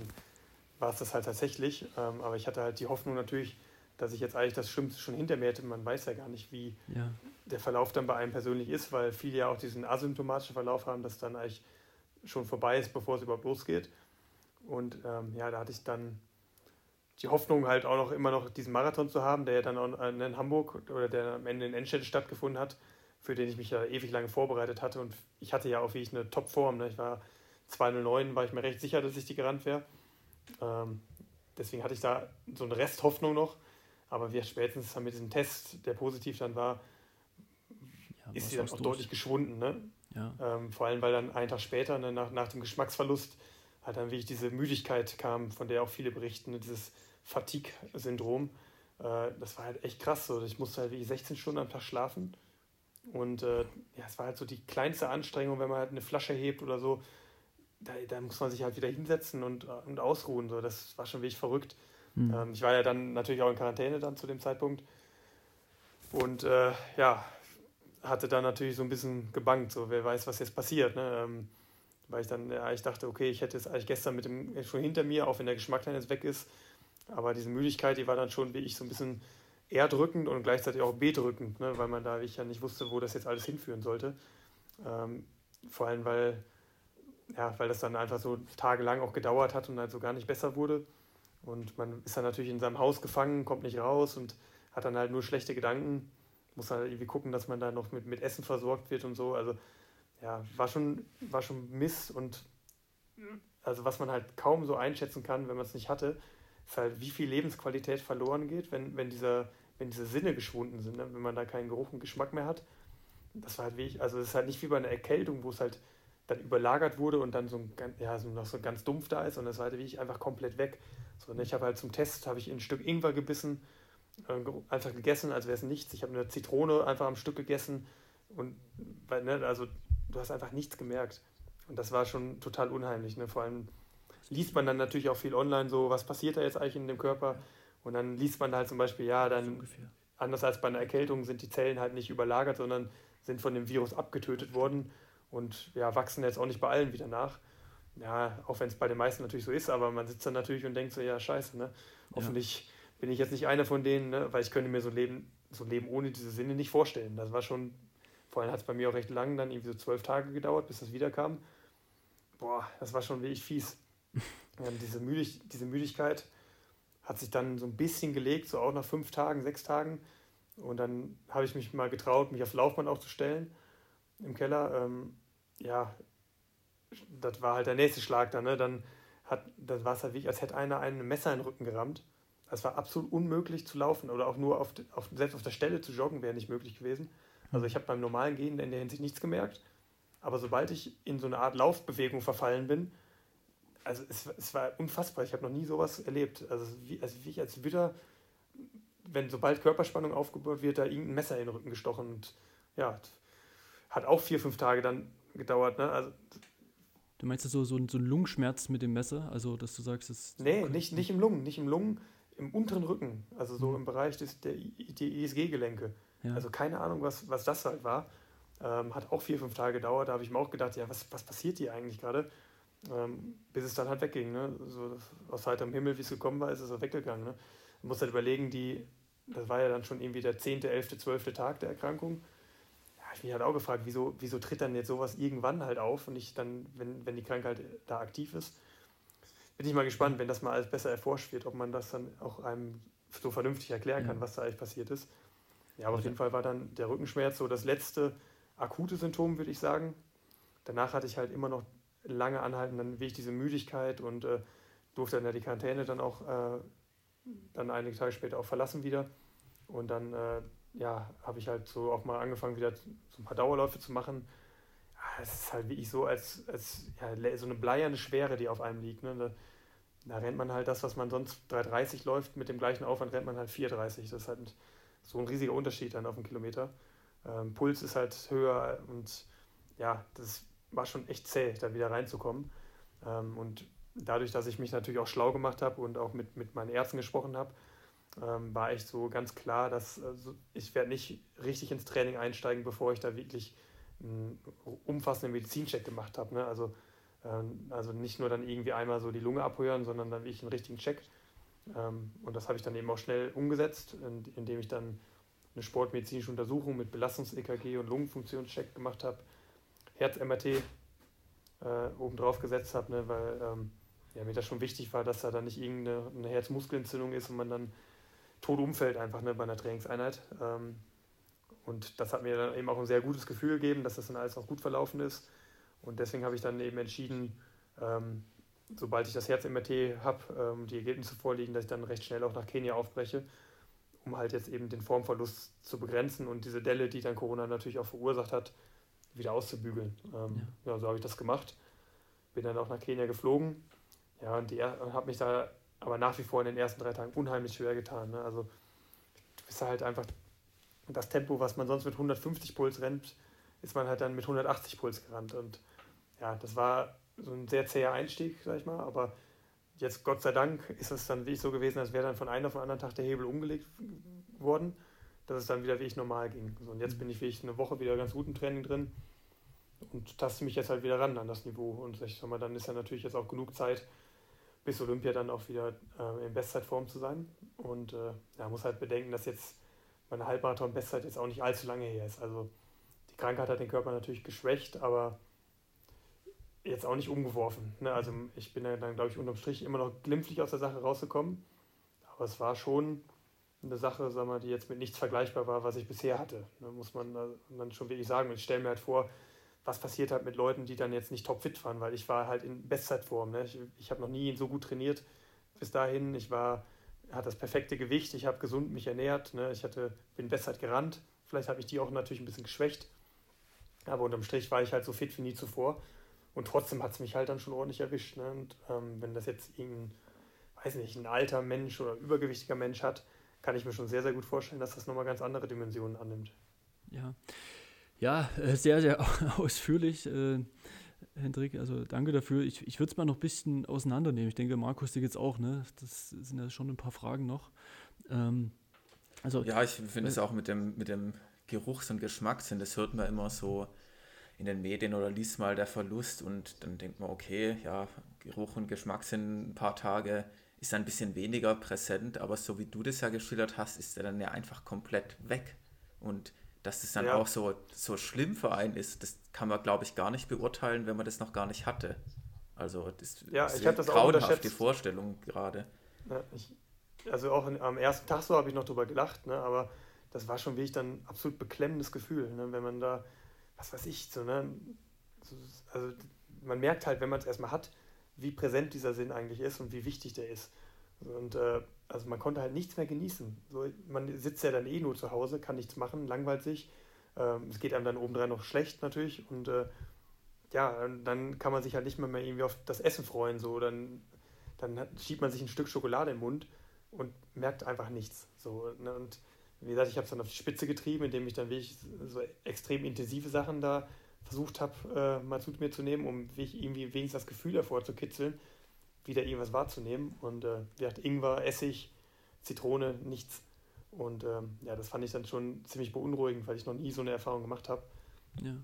war es das halt tatsächlich. Ähm, aber ich hatte halt die Hoffnung natürlich, dass ich jetzt eigentlich das Schlimmste schon hinter mir hätte. Man weiß ja gar nicht, wie ja. der Verlauf dann bei einem persönlich ist, weil viele ja auch diesen asymptomatischen Verlauf haben, dass dann eigentlich schon vorbei ist, bevor es überhaupt losgeht. Und ähm, ja, da hatte ich dann die Hoffnung halt auch noch immer noch diesen Marathon zu haben, der ja dann auch in Hamburg oder der am Ende in Enschede stattgefunden hat, für den ich mich ja ewig lange vorbereitet hatte. Und ich hatte ja auch wie ich eine Topform. Ne? Ich war 209, war ich mir recht sicher, dass ich die gerannt wäre. Ähm, deswegen hatte ich da so eine Resthoffnung noch. Aber wir spätestens mit diesem Test, der positiv dann war, ja, ist sie dann auch durch. deutlich geschwunden. Ne? Ja. Ähm, vor allem, weil dann einen Tag später, ne, nach, nach dem Geschmacksverlust, halt dann wirklich diese Müdigkeit kam, von der auch viele berichten, ne, dieses Fatigue-Syndrom. Äh, das war halt echt krass. So. Ich musste halt wirklich 16 Stunden am Tag schlafen. Und äh, ja, es war halt so die kleinste Anstrengung, wenn man halt eine Flasche hebt oder so. Da, da muss man sich halt wieder hinsetzen und, und ausruhen. So. Das war schon wirklich verrückt. Mhm. Ähm, ich war ja dann natürlich auch in Quarantäne dann zu dem Zeitpunkt. Und äh, ja, hatte dann natürlich so ein bisschen gebankt, so wer weiß, was jetzt passiert. Ne? Ähm, weil ich dann ja, ich dachte, okay, ich hätte es eigentlich gestern mit dem schon hinter mir, auch wenn der Geschmack dann jetzt weg ist. Aber diese Müdigkeit, die war dann schon wie ich so ein bisschen eher drückend und gleichzeitig auch bedrückend, ne? weil man da ich ja nicht wusste, wo das jetzt alles hinführen sollte. Ähm, vor allem, weil, ja, weil das dann einfach so tagelang auch gedauert hat und halt so gar nicht besser wurde. Und man ist dann natürlich in seinem Haus gefangen, kommt nicht raus und hat dann halt nur schlechte Gedanken. Muss halt irgendwie gucken, dass man da noch mit, mit Essen versorgt wird und so. Also ja, war schon, war schon Mist und also was man halt kaum so einschätzen kann, wenn man es nicht hatte, ist halt, wie viel Lebensqualität verloren geht, wenn, wenn, dieser, wenn diese Sinne geschwunden sind, ne? wenn man da keinen Geruch und Geschmack mehr hat. Das war halt wie ich, also es ist halt nicht wie bei einer Erkältung, wo es halt dann überlagert wurde und dann so, ein, ja, so noch so ganz dumpf da ist und das war halt wie ich einfach komplett weg. So, ne? Ich habe halt zum Test habe ich ein Stück Ingwer gebissen, einfach gegessen, als wäre es nichts. Ich habe eine Zitrone einfach am Stück gegessen und weil, ne, also du hast einfach nichts gemerkt. Und das war schon total unheimlich. Ne? Vor allem liest man dann natürlich auch viel online, so was passiert da jetzt eigentlich in dem Körper. Und dann liest man halt zum Beispiel, ja, dann anders als bei einer Erkältung sind die Zellen halt nicht überlagert, sondern sind von dem Virus abgetötet worden und ja, wachsen jetzt auch nicht bei allen wieder nach. Ja, auch wenn es bei den meisten natürlich so ist, aber man sitzt dann natürlich und denkt so, ja, scheiße, ne? Hoffentlich ja. Bin ich jetzt nicht einer von denen, ne? weil ich könnte mir so ein Leben, so ein Leben ohne diese Sinne nicht vorstellen. Das war schon vor allem hat es bei mir auch recht lang, dann irgendwie so zwölf Tage gedauert, bis das wiederkam. Boah, das war schon wirklich fies. Ja, diese, Müdig diese Müdigkeit hat sich dann so ein bisschen gelegt, so auch nach fünf Tagen, sechs Tagen. Und dann habe ich mich mal getraut, mich aufs Laufband auch zu stellen im Keller. Ähm, ja, das war halt der nächste Schlag dann. Ne? Dann hat, das war es halt wie, als hätte einer ein Messer in den Rücken gerammt. Das war absolut unmöglich zu laufen oder auch nur auf, auf, selbst auf der Stelle zu joggen wäre nicht möglich gewesen. Also ich habe beim normalen Gehen in der Hinsicht nichts gemerkt. Aber sobald ich in so eine Art Laufbewegung verfallen bin, also es, es war unfassbar. Ich habe noch nie sowas erlebt. Also wie, also wie ich als Witter, wenn sobald Körperspannung aufgebaut wird, da irgendein Messer in den Rücken gestochen. Und ja, hat auch vier, fünf Tage dann gedauert. Ne? Also, du meinst so, so, so ein Lungenschmerz mit dem Messer? Also, dass du sagst, es. Nee, nicht, nicht im Lungen, nicht im Lungen, im unteren Rücken. Also so mhm. im Bereich des, der ISG-Gelenke. Ja. Also keine Ahnung, was, was das halt war. Ähm, hat auch vier, fünf Tage gedauert. Da habe ich mir auch gedacht, ja, was, was passiert hier eigentlich gerade? Ähm, bis es dann halt wegging. Ne? So, aus heiterem Himmel, wie es gekommen war, ist es auch weggegangen. Ne? Man muss halt überlegen, die, das war ja dann schon irgendwie der 10., 11., 12. Tag der Erkrankung. Ja, ich mich halt auch gefragt, wieso, wieso tritt dann jetzt sowas irgendwann halt auf und nicht dann, wenn, wenn die Krankheit da aktiv ist. Bin ich mal gespannt, wenn das mal alles besser erforscht wird, ob man das dann auch einem so vernünftig erklären kann, was da eigentlich passiert ist. Ja, aber auf jeden Fall war dann der Rückenschmerz so das letzte akute Symptom, würde ich sagen. Danach hatte ich halt immer noch lange anhalten, dann wie ich diese Müdigkeit und äh, durfte dann ja die Quarantäne dann auch äh, dann einige Tage später auch verlassen wieder. Und dann äh, ja, habe ich halt so auch mal angefangen, wieder so ein paar Dauerläufe zu machen. Es ist halt wie ich so als, als ja, so eine bleierne Schwere, die auf einem liegt. Ne? Da, da, rennt man halt das, was man sonst 3,30 läuft, mit dem gleichen Aufwand rennt man halt 4,30. Das ist halt so ein riesiger Unterschied dann auf einen Kilometer. Ähm, Puls ist halt höher und ja, das war schon echt zäh, da wieder reinzukommen. Ähm, und dadurch, dass ich mich natürlich auch schlau gemacht habe und auch mit, mit meinen Ärzten gesprochen habe, ähm, war echt so ganz klar, dass also ich werde nicht richtig ins Training einsteigen, bevor ich da wirklich einen umfassenden Medizincheck gemacht habe. Ne? Also Ähm, also nicht nur dann irgendwie einmal so die Lunge abhören, sondern dann wirklich einen richtigen Check. Ähm, und das habe ich dann eben auch schnell umgesetzt, indem ich dann eine sportmedizinische Untersuchung mit Belastungs-EKG und Lungenfunktionscheck gemacht habe, Herz-MRT äh, obendrauf gesetzt habe, ne, weil ähm, ja, mir das schon wichtig war, dass da dann nicht irgendeine Herzmuskelentzündung ist und man dann tot umfällt einfach ne, bei einer Trainingseinheit. Ähm, und das hat mir dann eben auch ein sehr gutes Gefühl gegeben, dass das dann alles auch gut verlaufen ist. Und deswegen habe ich dann eben entschieden, ähm, sobald ich das Herz-MRT habe, ähm, die Ergebnisse vorliegen, dass ich dann recht schnell auch nach Kenia aufbreche, um halt jetzt eben den Formverlust zu begrenzen und diese Delle, die dann Corona natürlich auch verursacht hat, wieder auszubügeln. Ähm, ja. ja. so habe ich das gemacht. Bin dann auch nach Kenia geflogen. Ja, und, und habe mich da aber nach wie vor in den ersten drei Tagen unheimlich schwer getan. Ne? Also du bist halt einfach das Tempo, was man sonst mit 150 Puls rennt, ist man halt dann mit 180 Puls gerannt. Und ja, das war so ein sehr zäher Einstieg, sag ich mal. Aber jetzt, Gott sei Dank, ist es dann wirklich so gewesen, als wäre dann von einem auf den anderen Tag der Hebel umgelegt worden, dass es dann wieder wirklich normal ging. So, und jetzt bin ich wirklich eine Woche wieder ganz gut im Training drin und taste mich jetzt halt wieder ran an das Niveau. Und ich sag mal, dann ist ja natürlich jetzt auch genug Zeit, bis Olympia dann auch wieder äh, in Bestzeitform zu sein. Und äh, ja, muss halt bedenken, dass jetzt meine Halbmarathon-Bestzeit jetzt auch nicht allzu lange her ist. Also die Krankheit hat den Körper natürlich geschwächt, aber jetzt auch nicht umgeworfen. Ne? Also ich bin dann, glaube ich, unterm Strich immer noch glimpflich aus der Sache rausgekommen. Aber es war schon eine Sache, sag mal, die jetzt mit nichts vergleichbar war, was ich bisher hatte. Ne? Muss man dann schon wirklich sagen. Und ich stelle mir halt vor, was passiert hat mit Leuten, die dann jetzt nicht topfit waren, weil ich war halt in Bestzeitform. Ne? Ich, ich habe noch nie so gut trainiert bis dahin. Ich war, hatte das perfekte Gewicht, ich habe gesund mich ernährt, ne? ich hatte, bin Bestzeit gerannt. Vielleicht habe ich die auch natürlich ein bisschen geschwächt. Aber unterm Strich war ich halt so fit wie nie zuvor. Und trotzdem hat es mich halt dann schon ordentlich erwischt. Ne? Und ähm, wenn das jetzt irgendein, weiß nicht, ein alter Mensch oder übergewichtiger Mensch hat, kann ich mir schon sehr, sehr gut vorstellen, dass das nochmal ganz andere Dimensionen annimmt. Ja, ja, äh, sehr, sehr ausführlich, äh, Hendrik. Also danke dafür. Ich, ich würde es mal noch ein bisschen auseinandernehmen. Ich denke, Markus, dir geht's auch, ne? Das sind ja schon ein paar Fragen noch. Ähm, also, ja, ich finde es auch mit dem, mit dem Geruchs- und Geschmackssinn, das hört man immer so in den Medien oder liest mal der Verlust und dann denkt man, okay, ja, Geruch und Geschmackssinn ein paar Tage ist ein bisschen weniger präsent, aber so wie du das ja geschildert hast, ist er dann ja einfach komplett weg. Und dass das dann ja. auch so, so schlimm für einen ist, das kann man, glaube ich, gar nicht beurteilen, wenn man das noch gar nicht hatte. Also das ja, ist ich das auch die Vorstellung gerade. Ja, ich, also auch am ersten Tag so habe ich noch drüber gelacht, ne, aber das war schon wirklich dann absolut beklemmendes Gefühl, ne, wenn man da, was weiß ich, so, ne, so, also man merkt halt, wenn man es erstmal hat, wie präsent dieser Sinn eigentlich ist und wie wichtig der ist. Und äh, also man konnte halt nichts mehr genießen. So, man sitzt ja dann eh nur zu Hause, kann nichts machen, langweilt sich. Ähm, es geht einem dann obendrein noch schlecht natürlich. Und äh, ja, dann kann man sich halt nicht mehr, mehr irgendwie auf das Essen freuen. So, dann, dann schiebt man sich ein Stück Schokolade im Mund und merkt einfach nichts. So, ne? Und wie gesagt, ich habe es dann auf die Spitze getrieben, indem ich dann wirklich so extrem intensive Sachen da versucht habe, äh, mal zu mir zu nehmen, um irgendwie wenigstens das Gefühl davor zu kitzeln wieder irgendwas wahrzunehmen. Und äh, wir hatten Ingwer, Essig, Zitrone, nichts. Und ähm, ja, das fand ich dann schon ziemlich beunruhigend, weil ich noch nie so eine Erfahrung gemacht habe. Ja.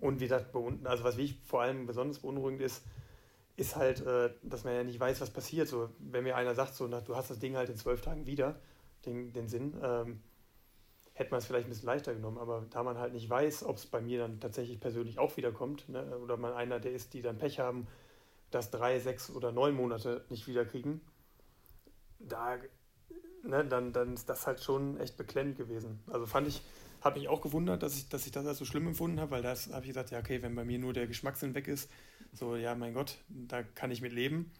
Und wie gesagt, also was ich vor allem besonders beunruhigend ist, ist halt, äh, dass man ja nicht weiß, was passiert. So, wenn mir einer sagt, so, na, du hast das Ding halt in zwölf Tagen wieder, den, den Sinn, ähm, hätte man es vielleicht ein bisschen leichter genommen. Aber da man halt nicht weiß, ob es bei mir dann tatsächlich persönlich auch wiederkommt, ne, oder man einer der ist, die dann Pech haben das drei, sechs oder neun Monate nicht wiederkriegen, da, ne, dann, dann ist das halt schon echt beklemmt gewesen. Also fand ich, habe mich auch gewundert, dass ich, dass ich das als so schlimm empfunden habe, weil das habe ich gesagt, ja, okay, wenn bei mir nur der Geschmackssinn weg ist, so, ja, mein Gott, da kann ich mit leben.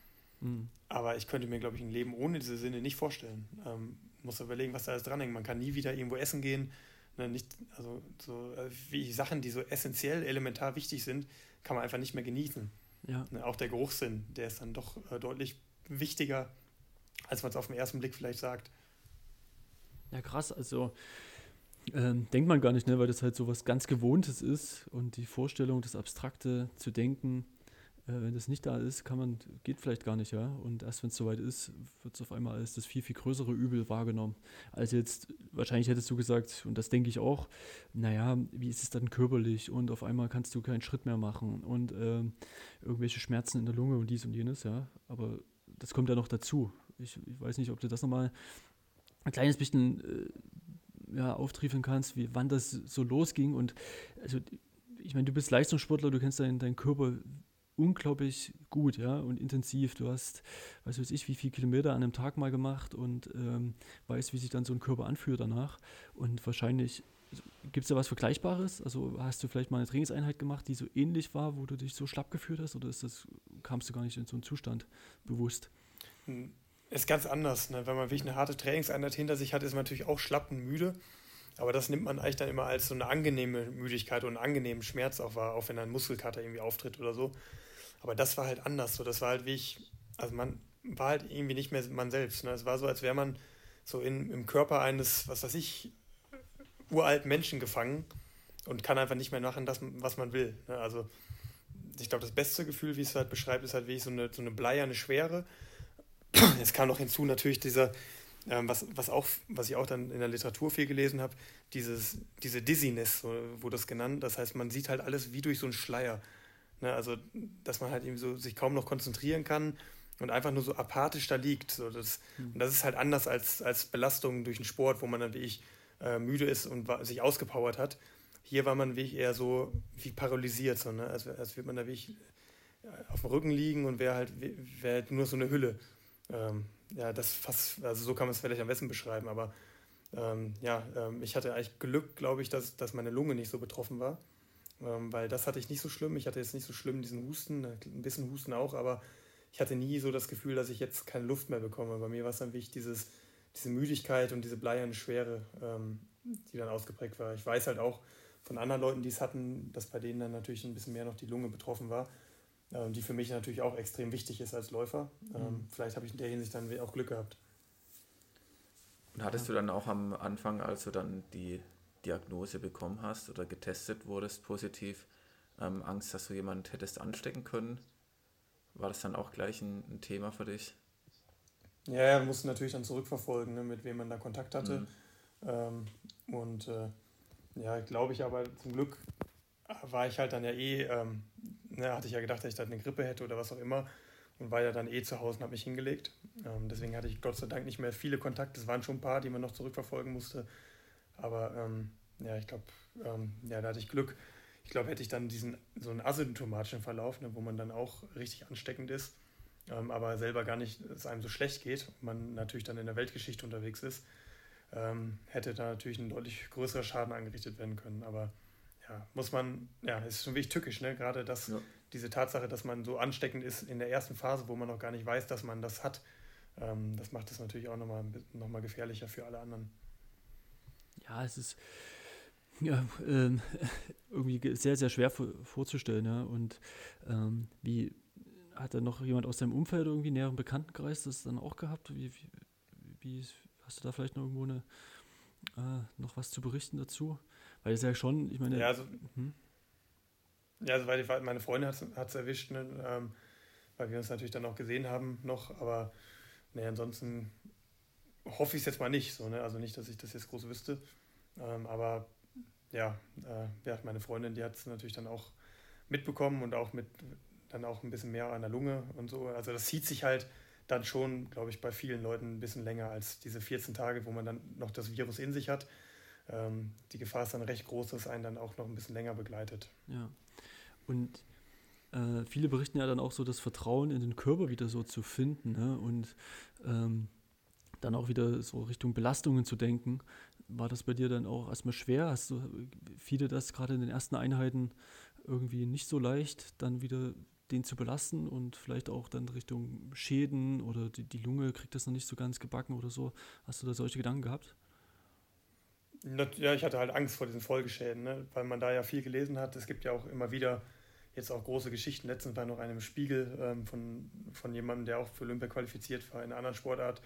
Mhm. Aber ich könnte mir, glaube ich, ein Leben ohne diese Sinne nicht vorstellen. Ähm, muss überlegen, was da alles dranhängt. Man kann nie wieder irgendwo essen gehen. Ne, nicht, also so äh, wie Sachen, die so essentiell, elementar wichtig sind, kann man einfach nicht mehr genießen. Ja. Ne, auch der Geruchssinn, der ist dann doch äh, deutlich wichtiger, als man es auf den ersten Blick vielleicht sagt. Ja, krass. Also ähm, denkt man gar nicht, ne, weil das halt so was ganz Gewohntes ist und die Vorstellung, das Abstrakte zu denken, wenn das nicht da ist, kann man, geht vielleicht gar nicht, ja. Und erst wenn es soweit ist, wird es auf einmal als das viel, viel größere Übel wahrgenommen. Also jetzt, wahrscheinlich hättest du gesagt, und das denke ich auch, naja, wie ist es dann körperlich? Und auf einmal kannst du keinen Schritt mehr machen und äh, irgendwelche Schmerzen in der Lunge und dies und jenes, ja. Aber das kommt ja noch dazu. Ich, ich weiß nicht, ob du das nochmal ein kleines bisschen äh, ja, auftriefeln kannst, wie, wann das so losging. Und also, ich meine, du bist Leistungssportler, du kennst deinen, deinen Körper unglaublich gut, ja, und intensiv. Du hast, weiß weiß ich, wie viele Kilometer an einem Tag mal gemacht und ähm, weißt, wie sich dann so ein Körper anfühlt danach. Und wahrscheinlich gibt es da was Vergleichbares? Also hast du vielleicht mal eine Trainingseinheit gemacht, die so ähnlich war, wo du dich so schlapp gefühlt hast, oder ist das, kamst du gar nicht in so einen Zustand bewusst? Hm, ist ganz anders. Ne? Wenn man wirklich eine harte Trainingseinheit hinter sich hat, ist man natürlich auch schlapp und müde. Aber das nimmt man eigentlich dann immer als so eine angenehme Müdigkeit und einen angenehmen Schmerz auch wahr, auch wenn ein Muskelkater irgendwie auftritt oder so. Aber das war halt anders. So, das war halt wie ich, also man war halt irgendwie nicht mehr man selbst. Ne? Es war so, als wäre man so in, im Körper eines, was weiß ich, uralten Menschen gefangen und kann einfach nicht mehr machen, das, was man will. Ne? Also ich glaube, das beste Gefühl, wie es halt beschreibt, ist halt wie so eine, so eine bleierne Schwere. Es kam noch hinzu natürlich dieser, ähm, was, was, auch, was ich auch dann in der Literatur viel gelesen habe, diese Dizziness, so, wo das genannt, das heißt, man sieht halt alles wie durch so einen Schleier. Ne? Also, dass man halt eben so sich kaum noch konzentrieren kann und einfach nur so apathisch da liegt. So, das, mhm. Und das ist halt anders als, als Belastung durch den Sport, wo man dann wie ich äh, müde ist und sich ausgepowert hat. Hier war man wie ich eher so wie paralysiert, so, ne? als, als würde man da wie ich äh, auf dem Rücken liegen und wäre halt, wär halt nur so eine Hülle. Ähm, ja, das fast, also so kann man es vielleicht am besten beschreiben, aber ähm, ja, ähm, ich hatte eigentlich Glück, glaube ich, dass, dass meine Lunge nicht so betroffen war ähm, weil das hatte ich nicht so schlimm. Ich hatte jetzt nicht so schlimm diesen Husten, äh, ein bisschen Husten auch, aber ich hatte nie so das Gefühl, dass ich jetzt keine Luft mehr bekomme. Bei mir war es dann wichtig, dieses, diese Müdigkeit und diese bleierne Schwere, ähm, die dann ausgeprägt war. Ich weiß halt auch von anderen Leuten, die es hatten, dass bei denen dann natürlich ein bisschen mehr noch die Lunge betroffen war, ähm, die für mich natürlich auch extrem wichtig ist als Läufer. Ähm, mhm. Vielleicht habe ich in der Hinsicht dann auch Glück gehabt. Und hattest du dann auch am Anfang, als du dann die Diagnose bekommen hast oder getestet wurdest positiv, ähm, Angst, dass du jemand hättest anstecken können? War das dann auch gleich ein, ein Thema für dich? Ja, ja, wir mussten natürlich dann zurückverfolgen, ne, mit wem man da Kontakt hatte. Mhm. Ähm, und äh, ja, glaube ich, aber zum Glück war ich halt dann ja eh, ähm, ne, hatte ich ja gedacht, dass ich da eine Grippe hätte oder was auch immer und war ja dann eh zu Hause und habe mich hingelegt. Ähm, deswegen hatte ich Gott sei Dank nicht mehr viele Kontakte. Es waren schon ein paar, die man noch zurückverfolgen musste. Aber ähm, ja, ich glaube, ähm, ja, da hatte ich Glück. Ich glaube, hätte ich dann diesen so einen asymptomatischen Verlauf, ne, wo man dann auch richtig ansteckend ist, ähm, aber selber gar nicht, es einem so schlecht geht, man natürlich dann in der Weltgeschichte unterwegs ist, ähm, hätte da natürlich ein deutlich größerer Schaden angerichtet werden können. Aber ja, muss man, ja, ist schon wirklich tückisch, ne? Gerade das, ja. diese Tatsache, dass man so ansteckend ist in der ersten Phase, wo man noch gar nicht weiß, dass man das hat, ähm, das macht es natürlich auch nochmal noch mal gefährlicher für alle anderen ja, es ist ja, ähm, irgendwie sehr, sehr schwer vorzustellen. Ja? Und ähm, wie hat da noch jemand aus deinem Umfeld irgendwie näheren Bekanntenkreis das dann auch gehabt? Wie, wie, wie hast du da vielleicht noch irgendwo eine, äh, noch was zu berichten dazu? Weil es ja schon, ich meine. Ja, also, hm? ja, also weil meine Freundin hat es erwischt, ne? ähm, weil wir uns natürlich dann auch gesehen haben noch, aber ne, ansonsten hoffe ich es jetzt mal nicht. So, ne? Also nicht, dass ich das jetzt groß wüsste. Ähm, aber ja, äh, meine Freundin, die hat es natürlich dann auch mitbekommen und auch mit dann auch ein bisschen mehr an der Lunge und so. Also das zieht sich halt dann schon, glaube ich, bei vielen Leuten ein bisschen länger als diese 14 Tage, wo man dann noch das Virus in sich hat. Ähm, die Gefahr ist dann recht groß, dass einen dann auch noch ein bisschen länger begleitet. Ja. Und äh, viele berichten ja dann auch so, das Vertrauen in den Körper wieder so zu finden. Ne? Und ähm, dann auch wieder so Richtung Belastungen zu denken. War das bei dir dann auch erstmal schwer? Hast du viele das gerade in den ersten Einheiten irgendwie nicht so leicht, dann wieder den zu belasten und vielleicht auch dann Richtung Schäden oder die, die Lunge kriegt das noch nicht so ganz gebacken oder so? Hast du da solche Gedanken gehabt? Ja, ich hatte halt Angst vor diesen Folgeschäden, ne? weil man da ja viel gelesen hat. Es gibt ja auch immer wieder jetzt auch große Geschichten. Letztens war noch einem Spiegel ähm, von, von jemandem, der auch für Olympia qualifiziert war in einer anderen Sportart,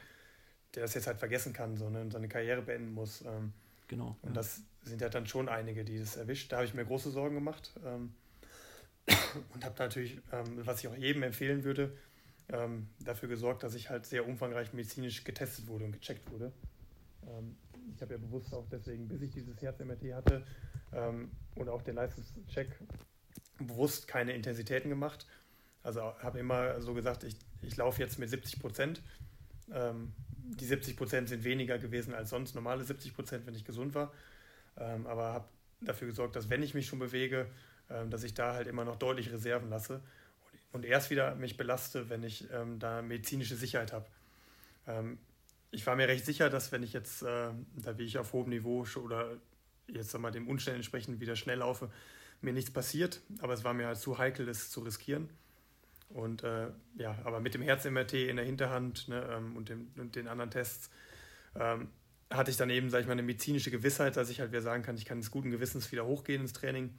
der das jetzt halt vergessen kann so, ne, und seine Karriere beenden muss. Ähm, genau. Und ja. das sind ja dann schon einige, die das erwischt. Da habe ich mir große Sorgen gemacht. Ähm, und habe natürlich, ähm, was ich auch jedem empfehlen würde, ähm, dafür gesorgt, dass ich halt sehr umfangreich medizinisch getestet wurde und gecheckt wurde. Ähm, ich habe ja bewusst auch deswegen, bis ich dieses Herz-MRT hatte ähm, und auch den Leistungscheck, bewusst keine Intensitäten gemacht. Also habe immer so gesagt, ich, ich laufe jetzt mit 70 Prozent. Ähm, die 70 Prozent sind weniger gewesen als sonst normale 70 Prozent, wenn ich gesund war. Ähm, aber habe dafür gesorgt, dass wenn ich mich schon bewege, ähm, dass ich da halt immer noch deutlich Reserven lasse und erst wieder mich belaste, wenn ich ähm, da medizinische Sicherheit habe. Ähm, ich war mir recht sicher, dass wenn ich jetzt, äh, da wie ich auf hohem Niveau oder jetzt sag mal dem Umständen entsprechend wieder schnell laufe, mir nichts passiert, aber es war mir halt zu heikel, das zu riskieren. Und äh, ja, aber mit dem Herz-MRT in der Hinterhand ne, ähm, und, dem, und, den anderen Tests ähm, hatte ich dann eben, sag ich mal, eine medizinische Gewissheit, dass ich halt wieder sagen kann, ich kann des guten Gewissens wieder hochgehen ins Training.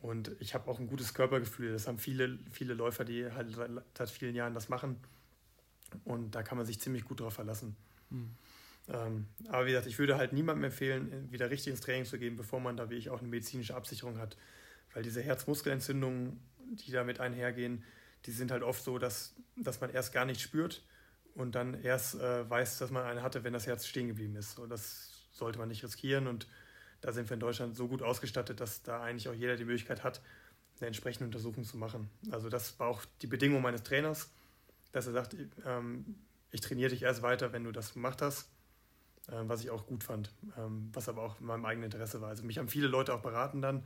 Und ich habe auch ein gutes Körpergefühl. Das haben viele, viele Läufer, die halt seit vielen Jahren das machen. Und da kann man sich ziemlich gut drauf verlassen. Mhm. Ähm, aber wie gesagt, ich würde halt niemandem empfehlen, wieder richtig ins Training zu gehen, bevor man da wie ich auch eine medizinische Absicherung hat. Weil diese Herzmuskelentzündungen, die damit einhergehen, die sind halt oft so, dass, dass man erst gar nicht spürt und dann erst äh, weiß, dass man eine hatte, wenn das Herz stehen geblieben ist. Und das sollte man nicht riskieren. Und da sind wir in Deutschland so gut ausgestattet, dass da eigentlich auch jeder die Möglichkeit hat, eine entsprechende Untersuchung zu machen. Also das war auch die Bedingung meines Trainers, dass er sagt, ähm, ich trainiere dich erst weiter, wenn du das gemacht hast, ähm, was ich auch gut fand, ähm, was aber auch in meinem eigenen Interesse war. Also mich haben viele Leute auch beraten dann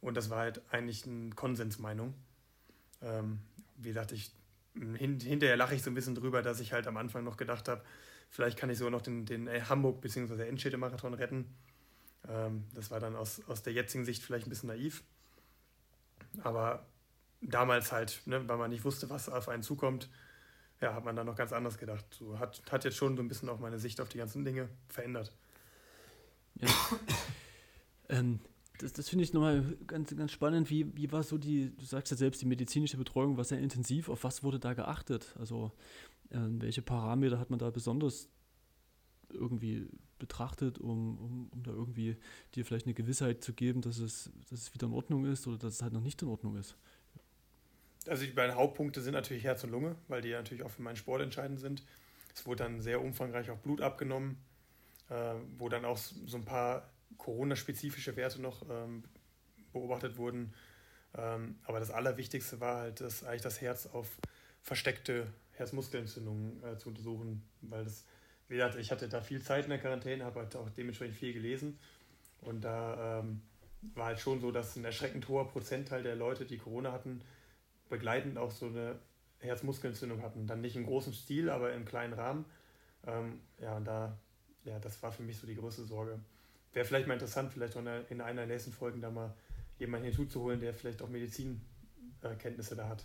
und das war halt eigentlich eine Konsensmeinung. Wie gesagt, ich, hin, hinterher lache ich so ein bisschen drüber, dass ich halt am Anfang noch gedacht habe, vielleicht kann ich sogar noch den, den äh, Hamburg- bzw. Enschede-Marathon retten. Ähm, das war dann aus, aus der jetzigen Sicht vielleicht ein bisschen naiv. Aber damals halt, ne, weil man nicht wusste, was auf einen zukommt, ja, hat man dann noch ganz anders gedacht. So, hat, hat jetzt schon so ein bisschen auch meine Sicht auf die ganzen Dinge verändert. Ja. ähm, das, das finde ich nochmal ganz, ganz spannend. Wie, wie war so die, du sagst ja selbst, die medizinische Betreuung war sehr intensiv. Auf was wurde da geachtet? Also, ähm, welche Parameter hat man da besonders irgendwie betrachtet, um, um, um da irgendwie dir vielleicht eine Gewissheit zu geben, dass es, dass es wieder in Ordnung ist oder dass es halt noch nicht in Ordnung ist? Also die beiden Hauptpunkte sind natürlich Herz und Lunge, weil die natürlich auch für meinen Sport entscheidend sind. Es wurde dann sehr umfangreich auch Blut abgenommen, äh, wo dann auch so ein paar Corona-spezifische Werte noch ähm, beobachtet wurden. Ähm, aber das Allerwichtigste war halt, dass eigentlich das Herz auf versteckte Herzmuskelentzündungen äh, zu untersuchen, weil das wie gesagt, ich hatte da viel Zeit in der Quarantäne, habe halt auch dementsprechend viel gelesen. Und da ähm, war halt schon so, dass ein erschreckend hoher Prozentteil der Leute, die Corona hatten, begleitend auch so eine Herzmuskelentzündung hatten. Dann nicht im großen Stil, aber im kleinen Rahmen. Ähm, ja, und da, ja, das war für mich so die größte Sorge. Wäre vielleicht mal interessant, vielleicht auch in einer der nächsten Folgen da mal jemanden hinzuzuholen, der vielleicht auch Medizinkenntnisse da hat.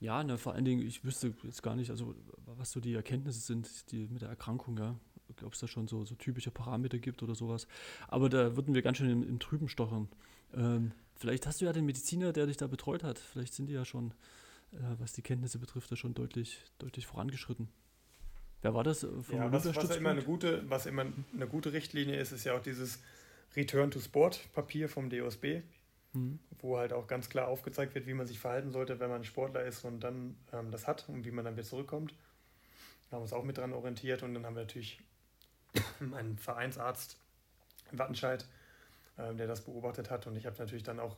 Ja, ne, vor allen Dingen, ich wüsste jetzt gar nicht, also was so die Erkenntnisse sind, die mit der Erkrankung, ja. Ob es da schon so, so typische Parameter gibt oder sowas. Aber da würden wir ganz schön im, im Trüben stochern. Ähm, vielleicht hast du ja den Mediziner, der dich da betreut hat. Vielleicht sind die ja schon, äh, was die Kenntnisse betrifft, da schon deutlich, deutlich vorangeschritten. Wer war das? Ja, was, was, immer eine gute, was immer eine gute Richtlinie ist, ist ja auch dieses Return to Sport Papier vom DOSB mhm. wo halt auch ganz klar aufgezeigt wird, wie man sich verhalten sollte, wenn man Sportler ist und dann ähm, das hat und wie man dann wieder zurückkommt. Da haben wir uns auch mit dran orientiert und dann haben wir natürlich einen Vereinsarzt in Wattenscheid, äh, der das beobachtet hat und ich habe natürlich dann auch,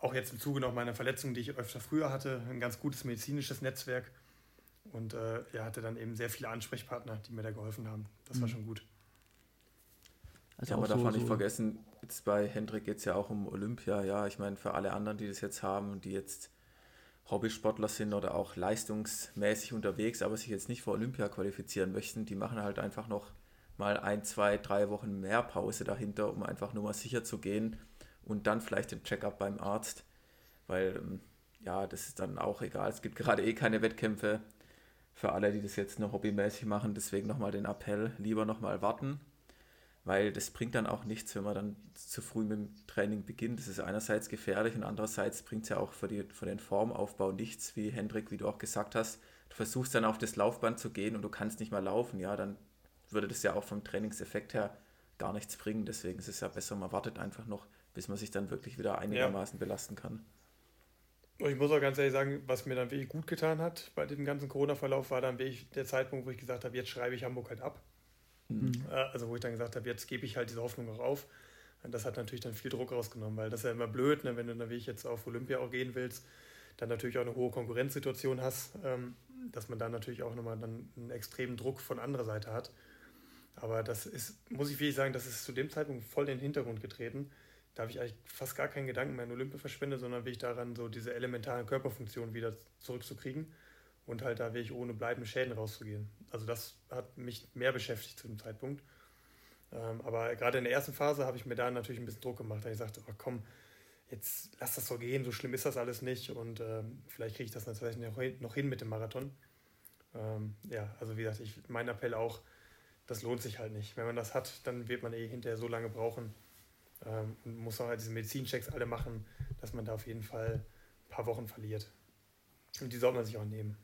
auch jetzt im Zuge noch meiner Verletzung, die ich öfter früher hatte, ein ganz gutes medizinisches Netzwerk und äh, er hatte dann eben sehr viele Ansprechpartner, die mir da geholfen haben. Das mhm. war schon gut. Also ja, aber darf man nicht so vergessen, jetzt bei Hendrik geht es ja auch um Olympia. Ja, ich meine, für alle anderen, die das jetzt haben, die jetzt Hobbysportler sind oder auch leistungsmäßig unterwegs, aber sich jetzt nicht für Olympia qualifizieren möchten, die machen halt einfach noch mal ein, zwei, drei Wochen mehr Pause dahinter, um einfach nur mal sicher zu gehen und dann vielleicht den Check-up beim Arzt, weil ähm, ja, das ist dann auch egal. Es gibt gerade eh keine Wettkämpfe für alle, die das jetzt nur hobbymäßig machen. Deswegen nochmal den Appell, lieber nochmal warten, weil das bringt dann auch nichts, wenn man dann zu früh mit dem Training beginnt. Das ist einerseits gefährlich und andererseits bringt es ja auch für, die, für den Formaufbau nichts, wie Hendrik, wie du auch gesagt hast. Du versuchst dann auf das Laufband zu gehen und du kannst nicht mal laufen, ja, dann würde das ja auch vom Trainingseffekt her gar nichts bringen. Deswegen ist es ja besser, man wartet einfach noch, bis man sich dann wirklich wieder einigermaßen ja. belasten kann. Und ich muss auch ganz ehrlich sagen, was mir dann wirklich gut getan hat bei dem ganzen Corona-Verlauf, war dann wirklich der Zeitpunkt, wo ich gesagt habe, jetzt schreibe ich Hamburg halt ab. Mhm. Äh, also wo ich dann gesagt habe, jetzt gebe ich halt diese Hoffnung auch auf. Und das hat natürlich dann viel Druck rausgenommen, weil das ist ja immer blöd, ne, wenn du dann wirklich jetzt auf Olympia auch gehen willst, dann natürlich auch eine hohe Konkurrenzsituation hast, ähm, dass man dann natürlich auch nochmal dann einen extremen Druck von anderer Seite hat. Aber das ist, muss ich wirklich sagen, das ist zu dem Zeitpunkt voll in den Hintergrund getreten. Da habe ich eigentlich fast gar keinen Gedanken mehr an Olympia verschwendet, sondern will ich daran, so diese elementaren Körperfunktionen wieder zurückzukriegen und halt da wirklich ohne bleibende Schäden rauszugehen. Also das hat mich mehr beschäftigt zu dem Zeitpunkt. Ähm, aber gerade in der ersten Phase habe ich mir da natürlich ein bisschen Druck gemacht. Da ich sagte, oh, komm, jetzt lass das so gehen, so schlimm ist das alles nicht und ähm, vielleicht kriege ich das natürlich noch hin mit dem Marathon. Ähm, ja, also wie gesagt, ich, mein Appell auch, das lohnt sich halt nicht. Wenn man das hat, dann wird man eh hinterher so lange brauchen ähm, und muss auch halt diese Medizinchecks alle machen, dass man da auf jeden Fall ein paar Wochen verliert. Und die sollte man sich auch nehmen.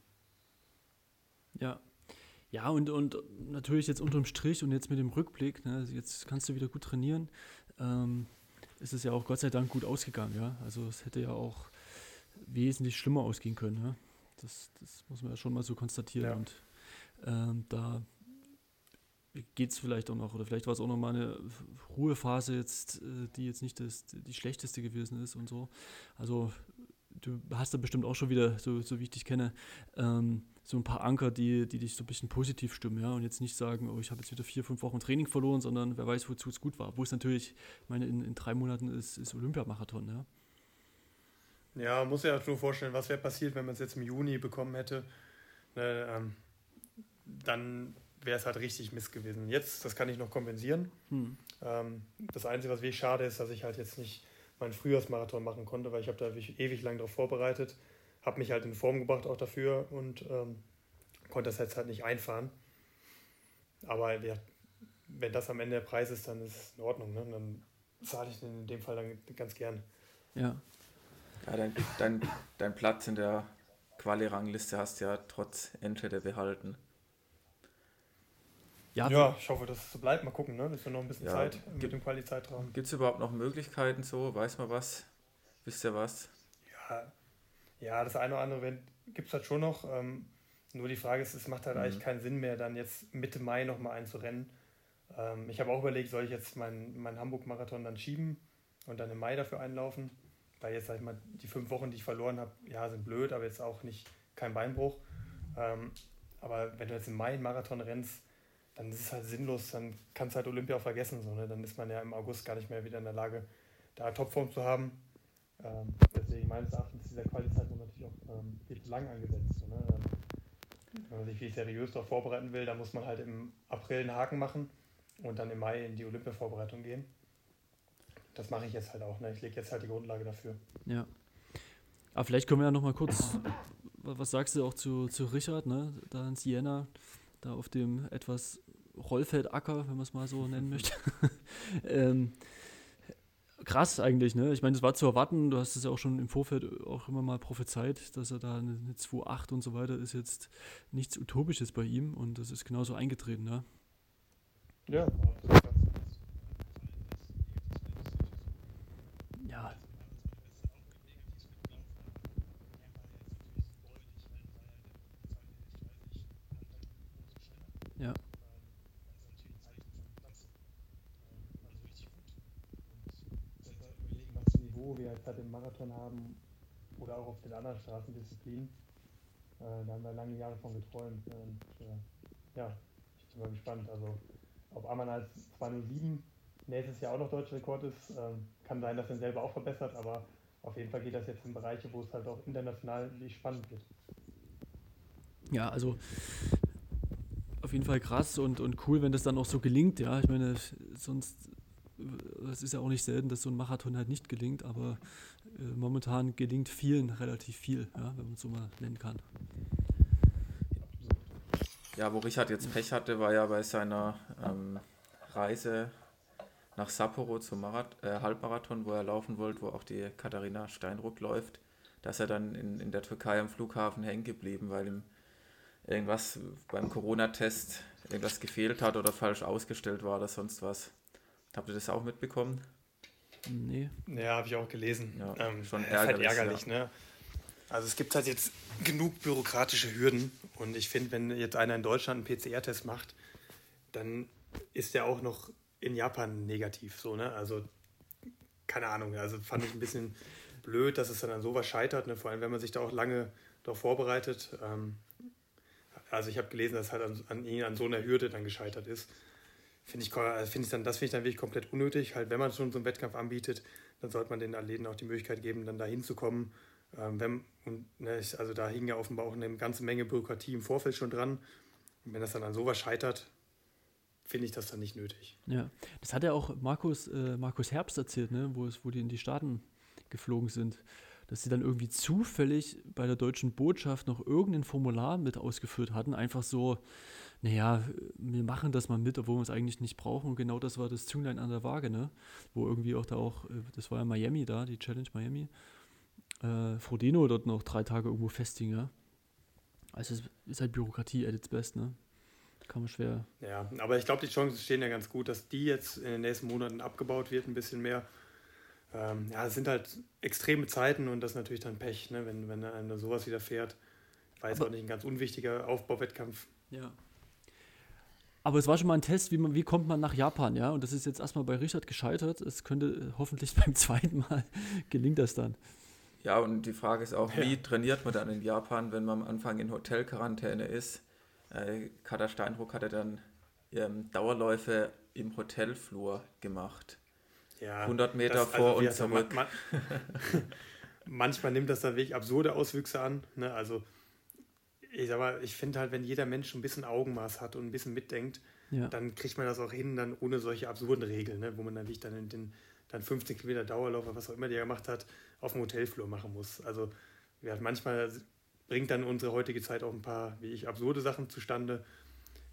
Ja. Ja, und, und natürlich jetzt unterm Strich und jetzt mit dem Rückblick, ne, jetzt kannst du wieder gut trainieren. Ähm, ist es ja auch Gott sei Dank gut ausgegangen, ja. Also es hätte ja auch wesentlich schlimmer ausgehen können, ja. Das, das muss man ja schon mal so konstatieren. Ja. Und ähm, da geht es vielleicht auch noch, oder vielleicht war es auch noch mal eine Ruhephase jetzt, äh, die jetzt nicht das, die schlechteste gewesen ist und so. Also du hast da bestimmt auch schon wieder, so, so wie ich dich kenne, ähm, so ein paar Anker, die, die dich so ein bisschen positiv stimmen, ja, und jetzt nicht sagen, oh, ich habe jetzt wieder vier, fünf Wochen Training verloren, sondern wer weiß, wozu es gut war. Wo es natürlich, ich meine, in, in drei Monaten ist, ist Olympiamarathon, ja. Ja, muss ja nur vorstellen, was wäre passiert, wenn man es jetzt im Juni bekommen hätte. Ne, ähm, dann wäre es halt richtig Mist gewesen. Jetzt, das kann ich noch kompensieren. Hm. Ähm, das Einzige, was wirklich schade ist, dass ich halt jetzt nicht meinen Frühjahrsmarathon machen konnte, weil ich habe da ewig lang darauf vorbereitet, habe mich halt in Form gebracht auch dafür und ähm, konnte das jetzt halt nicht einfahren. Aber ja, wenn das am Ende der Preis ist, dann ist es in Ordnung. Ne? Dann zahle ich den in dem Fall dann ganz gern. Ja. ja dein, dein, dein Platz in der Quali-Rangliste hast du ja trotz Entschäde behalten. Ja, ja, ich hoffe, dass es so bleibt. Mal gucken, ne? Das ist ja noch ein bisschen ja, Zeit mit gibt, dem Quali-Zeitraum. Gibt es überhaupt noch Möglichkeiten so? Weiß man was? Wisst ihr was? Ja, ja das eine oder andere gibt es halt schon noch. Ähm, nur die Frage ist, es macht halt mhm. eigentlich keinen Sinn mehr, dann jetzt Mitte Mai nochmal einzurennen. Ähm, ich habe auch überlegt, soll ich jetzt meinen mein Hamburg-Marathon dann schieben und dann im Mai dafür einlaufen? Weil jetzt, sag ich mal, die fünf Wochen, die ich verloren habe, ja, sind blöd, aber jetzt auch nicht kein Beinbruch. Ähm, aber wenn du jetzt im Mai einen Marathon rennst, dann ist es halt sinnlos, dann kannst du halt Olympia auch vergessen. So, ne? Dann ist man ja im August gar nicht mehr wieder in der Lage, da Topform zu haben. Ähm, deswegen meines Erachtens ist dieser Qualizeitraum natürlich auch ähm, viel zu lang angesetzt. So, ne? Wenn man sich wie seriös darauf vorbereiten will, dann muss man halt im April einen Haken machen und dann im Mai in die Olympia-Vorbereitung gehen. Das mache ich jetzt halt auch. Ne? Ich lege jetzt halt die Grundlage dafür. Ja. Aber vielleicht können wir ja noch mal kurz, was sagst du auch zu, zu Richard, ne? da in Siena, da auf dem etwas Rollfeldacker, wenn man es mal so nennen möchte. ähm, krass eigentlich, ne? Ich meine, es war zu erwarten, du hast es ja auch schon im Vorfeld auch immer mal prophezeit, dass er da eine, eine 2.8 und so weiter ist jetzt nichts Utopisches bei ihm und das ist genauso eingetreten, ne? Ja, wir jetzt halt im Marathon haben oder auch auf den anderen Straßendisziplinen. Äh, da haben wir lange Jahre von geträumt. Und äh, ja, ich bin mal gespannt. Also, ob Ammann als 207 nächstes Jahr auch noch deutscher Rekord ist, äh, kann sein, dass er selber auch verbessert, aber auf jeden Fall geht das jetzt in Bereiche, wo es halt auch international spannend wird. Ja, also auf jeden Fall krass und, und cool, wenn das dann auch so gelingt, ja. Ich meine, sonst es ist ja auch nicht selten, dass so ein Marathon halt nicht gelingt, aber äh, momentan gelingt vielen relativ viel, ja, wenn man es so mal nennen kann. Ja, wo Richard jetzt Pech hatte, war ja bei seiner ähm, Reise nach Sapporo zum Marath äh, Halbmarathon, wo er laufen wollte, wo auch die Katharina Steinruck läuft, dass er dann in, in der Türkei am Flughafen hängen geblieben, weil ihm irgendwas beim Corona-Test irgendwas gefehlt hat oder falsch ausgestellt war oder sonst was. Habt ihr das auch mitbekommen? Nee. Ja, habe ich auch gelesen. Ja, ähm, schon ärgerlich. Ist halt ärgerlich, ja. ne? Also es gibt halt jetzt genug bürokratische Hürden und ich finde, wenn jetzt einer in Deutschland einen PCR-Test macht, dann ist der auch noch in Japan negativ. So, ne? Also keine Ahnung, also fand ich ein bisschen blöd, dass es dann an sowas scheitert, ne? vor allem wenn man sich da auch lange darauf vorbereitet. Ähm, also ich habe gelesen, dass halt an, an, an so einer Hürde dann gescheitert ist. Finde ich, also find ich dann, das finde ich dann wirklich komplett unnötig. Halt, wenn man schon so einen Wettkampf anbietet, dann sollte man den Athleten auch die Möglichkeit geben, dann da hinzukommen. Ähm, ne, also da hing ja offenbar auch eine ganze Menge Bürokratie im Vorfeld schon dran. Und wenn das dann an sowas scheitert, finde ich das dann nicht nötig. Ja, das hat ja auch Markus, äh, Markus Herbst erzählt, ne? wo, es, wo die in die Staaten geflogen sind, dass sie dann irgendwie zufällig bei der deutschen Botschaft noch irgendein Formular mit ausgeführt hatten, einfach so, naja, wir machen das mal mit, obwohl wir es eigentlich nicht brauchen. Und genau das war das Zünglein an der Waage, ne? Wo irgendwie auch da auch, äh, das war ja Miami da, die Challenge Miami, äh, Frodeno dort noch drei Tage irgendwo festhing, ja. Also es ist halt Bürokratie at its best, ne? Kann man schwer. Ja, aber ich glaube, die Chancen stehen ja ganz gut, dass die jetzt in den nächsten Monaten abgebaut wird, ein bisschen mehr. Ähm, ja, es sind halt extreme Zeiten und das ist natürlich dann Pech, ne? wenn, wenn einem sowas wieder fährt. War jetzt aber, auch nicht ein ganz unwichtiger Aufbauwettkampf. Ja. Aber es war schon mal ein Test, wie, man, wie kommt man nach Japan, ja? Und das ist jetzt erstmal bei Richard gescheitert. Es könnte äh, hoffentlich beim zweiten Mal gelingt das dann. Ja, und die Frage ist auch, wie ja. trainiert man dann in Japan, wenn man am Anfang in Hotelquarantäne ist? Äh, Kader Steinruck hatte dann ähm, Dauerläufe im Hotelflur gemacht. Ja, 100 Meter das, vor also und zurück. Man, man, manchmal nimmt das dann wirklich absurde Auswüchse an. Ne? Also ich sag mal, ich finde halt, wenn jeder Mensch ein bisschen Augenmaß hat und ein bisschen mitdenkt, ja. dann kriegt man das auch hin, dann ohne solche absurden Regeln, ne? wo man dann wirklich dann in den dann 15 Kilometer Dauerlauf oder was auch immer der gemacht hat, auf dem Hotelflur machen muss. Also ja, manchmal bringt dann unsere heutige Zeit auch ein paar, wie ich, absurde Sachen zustande.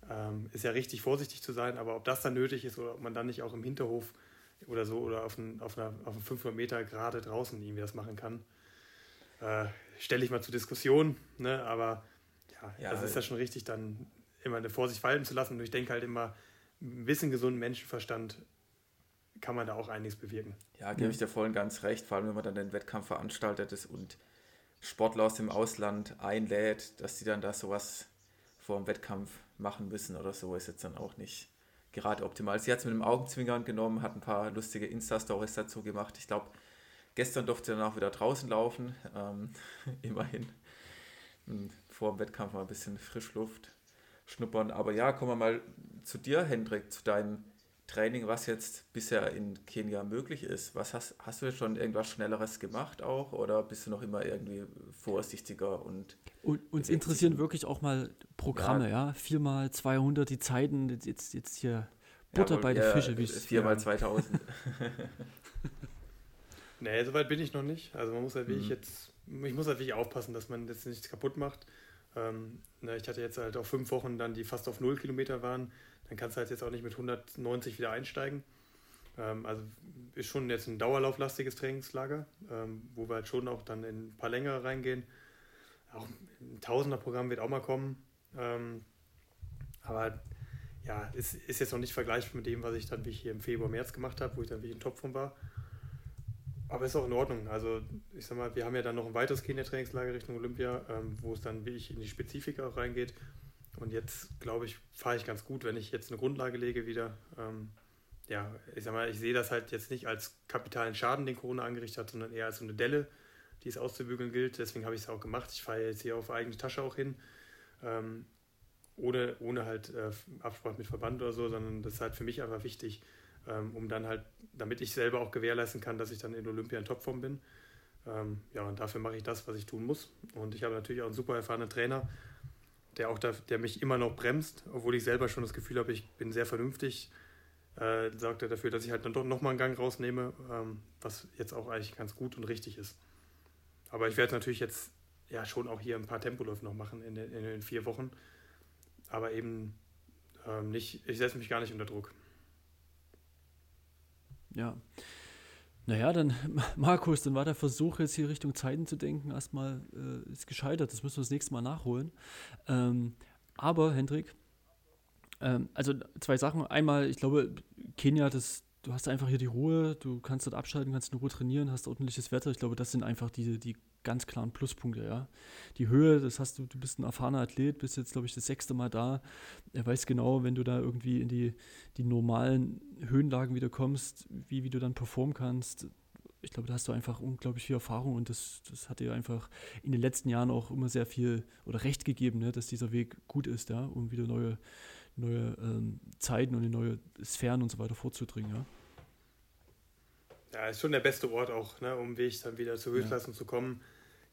Ähm, ist ja richtig vorsichtig zu sein, aber ob das dann nötig ist oder ob man dann nicht auch im Hinterhof oder so oder auf, ein, auf, einer, auf einem 500 Meter gerade draußen irgendwie das machen kann, äh, stelle ich mal zur Diskussion. Ne? Aber ja, ja das ist ja schon richtig, dann immer eine Vorsicht walten zu lassen. Und ich denke halt immer, ein bisschen gesunden Menschenverstand kann man da auch einiges bewirken. Ja, gebe ich dir voll und ganz recht, vor allem wenn man dann den Wettkampf veranstaltet ist und Sportler aus dem Ausland einlädt, dass die dann da sowas vor dem Wettkampf machen müssen oder so, ist jetzt dann auch nicht gerade optimal. Sie hat es mit dem Augenzwinkern genommen, hat ein paar lustige Insta-Stories dazu gemacht. Ich glaube, gestern durfte sie dann auch wieder draußen laufen, ähm, immerhin. Vor dem Wettkampf mal ein bisschen Frischluft schnuppern. Aber ja, kommen wir mal zu dir, Hendrik, zu deinem Training, was jetzt bisher in Kenia möglich ist. Was hast, hast du schon irgendwas Schnelleres gemacht auch oder bist du noch immer irgendwie vorsichtiger und. und uns interessieren wirklich auch mal Programme, ja. ja? Viermal 200, die Zeiten, jetzt, jetzt hier Butter ja, bei den Fische. Wie viermal ja. 2000. nee, soweit bin ich noch nicht. Also man muss halt wirklich mhm. jetzt, ich muss halt wirklich aufpassen, dass man jetzt nichts kaputt macht. Ähm, na, ich hatte jetzt halt auch fünf Wochen dann, die fast auf null Kilometer waren dann kannst du halt jetzt auch nicht mit 190 wieder einsteigen. Ähm, also ist schon jetzt ein dauerlauflastiges Trainingslager, ähm, wo wir halt schon auch dann in ein paar längere reingehen. Auch ein Tausender-Programm wird auch mal kommen. Ähm, aber ja, ist, ist jetzt noch nicht vergleichbar mit dem, was ich dann wie ich hier im Februar, März gemacht habe, wo ich dann wie in Topform war. Aber ist auch in Ordnung. Also ich sag mal, wir haben ja dann noch ein weiteres Kenia-Trainingslager Richtung Olympia, ähm, wo es dann wie ich in die Spezifik auch reingeht. Und jetzt, glaube ich, fahre ich ganz gut, wenn ich jetzt eine Grundlage lege wieder. Ähm, ja, ich sag mal, ich sehe das halt jetzt nicht als kapitalen Schaden, den Corona angerichtet hat, sondern eher als so eine Delle, die es auszubügeln gilt. Deswegen habe ich es auch gemacht. Ich fahre jetzt hier auf eigene Tasche auch hin. Ähm, ohne, ohne halt äh, Absprache mit Verband oder so, sondern das ist halt für mich einfach wichtig, ähm, um dann halt, damit ich selber auch gewährleisten kann, dass ich dann in Olympia in Topform bin. Ähm, ja, und dafür mache ich das, was ich tun muss. Und ich habe natürlich auch einen super erfahrenen Trainer, der auch da, der mich immer noch bremst, obwohl ich selber schon das Gefühl habe, ich bin sehr vernünftig, äh, sorgt er dafür, dass ich halt dann doch nochmal einen Gang rausnehme, ähm, was jetzt auch eigentlich ganz gut und richtig ist. Aber ich werde natürlich jetzt ja schon auch hier ein paar Tempoläufe noch machen in den, in den vier Wochen. Aber eben ähm, nicht, ich setze mich gar nicht unter Druck. Ja. Naja, dann, Markus, dann war der Versuch, jetzt hier Richtung Zeiten zu denken, erstmal äh, ist gescheitert. Das müssen wir das nächste Mal nachholen. Ähm, aber, Hendrik, ähm, also zwei Sachen. Einmal, ich glaube, Kenia, das, du hast einfach hier die Ruhe, du kannst dort abschalten, kannst in Ruhe trainieren, hast ordentliches Wetter. Ich glaube, das sind einfach die, die ganz klaren Pluspunkte, ja. Die Höhe, das hast du, du bist ein erfahrener Athlet, bist jetzt, glaube ich, das sechste Mal da. Er weiß genau, wenn du da irgendwie in die, die normalen Höhenlagen wieder kommst, wie, wie du dann performen kannst. Ich glaube, da hast du einfach unglaublich viel Erfahrung und das, das hat dir einfach in den letzten Jahren auch immer sehr viel oder recht gegeben, ne, dass dieser Weg gut ist, ja, um wieder neue, neue ähm, Zeiten und in neue Sphären und so weiter vorzudringen, ja. Ja, ist schon der beste Ort auch, ne, um Weg dann wieder zur Höchstleistung ja. zu kommen.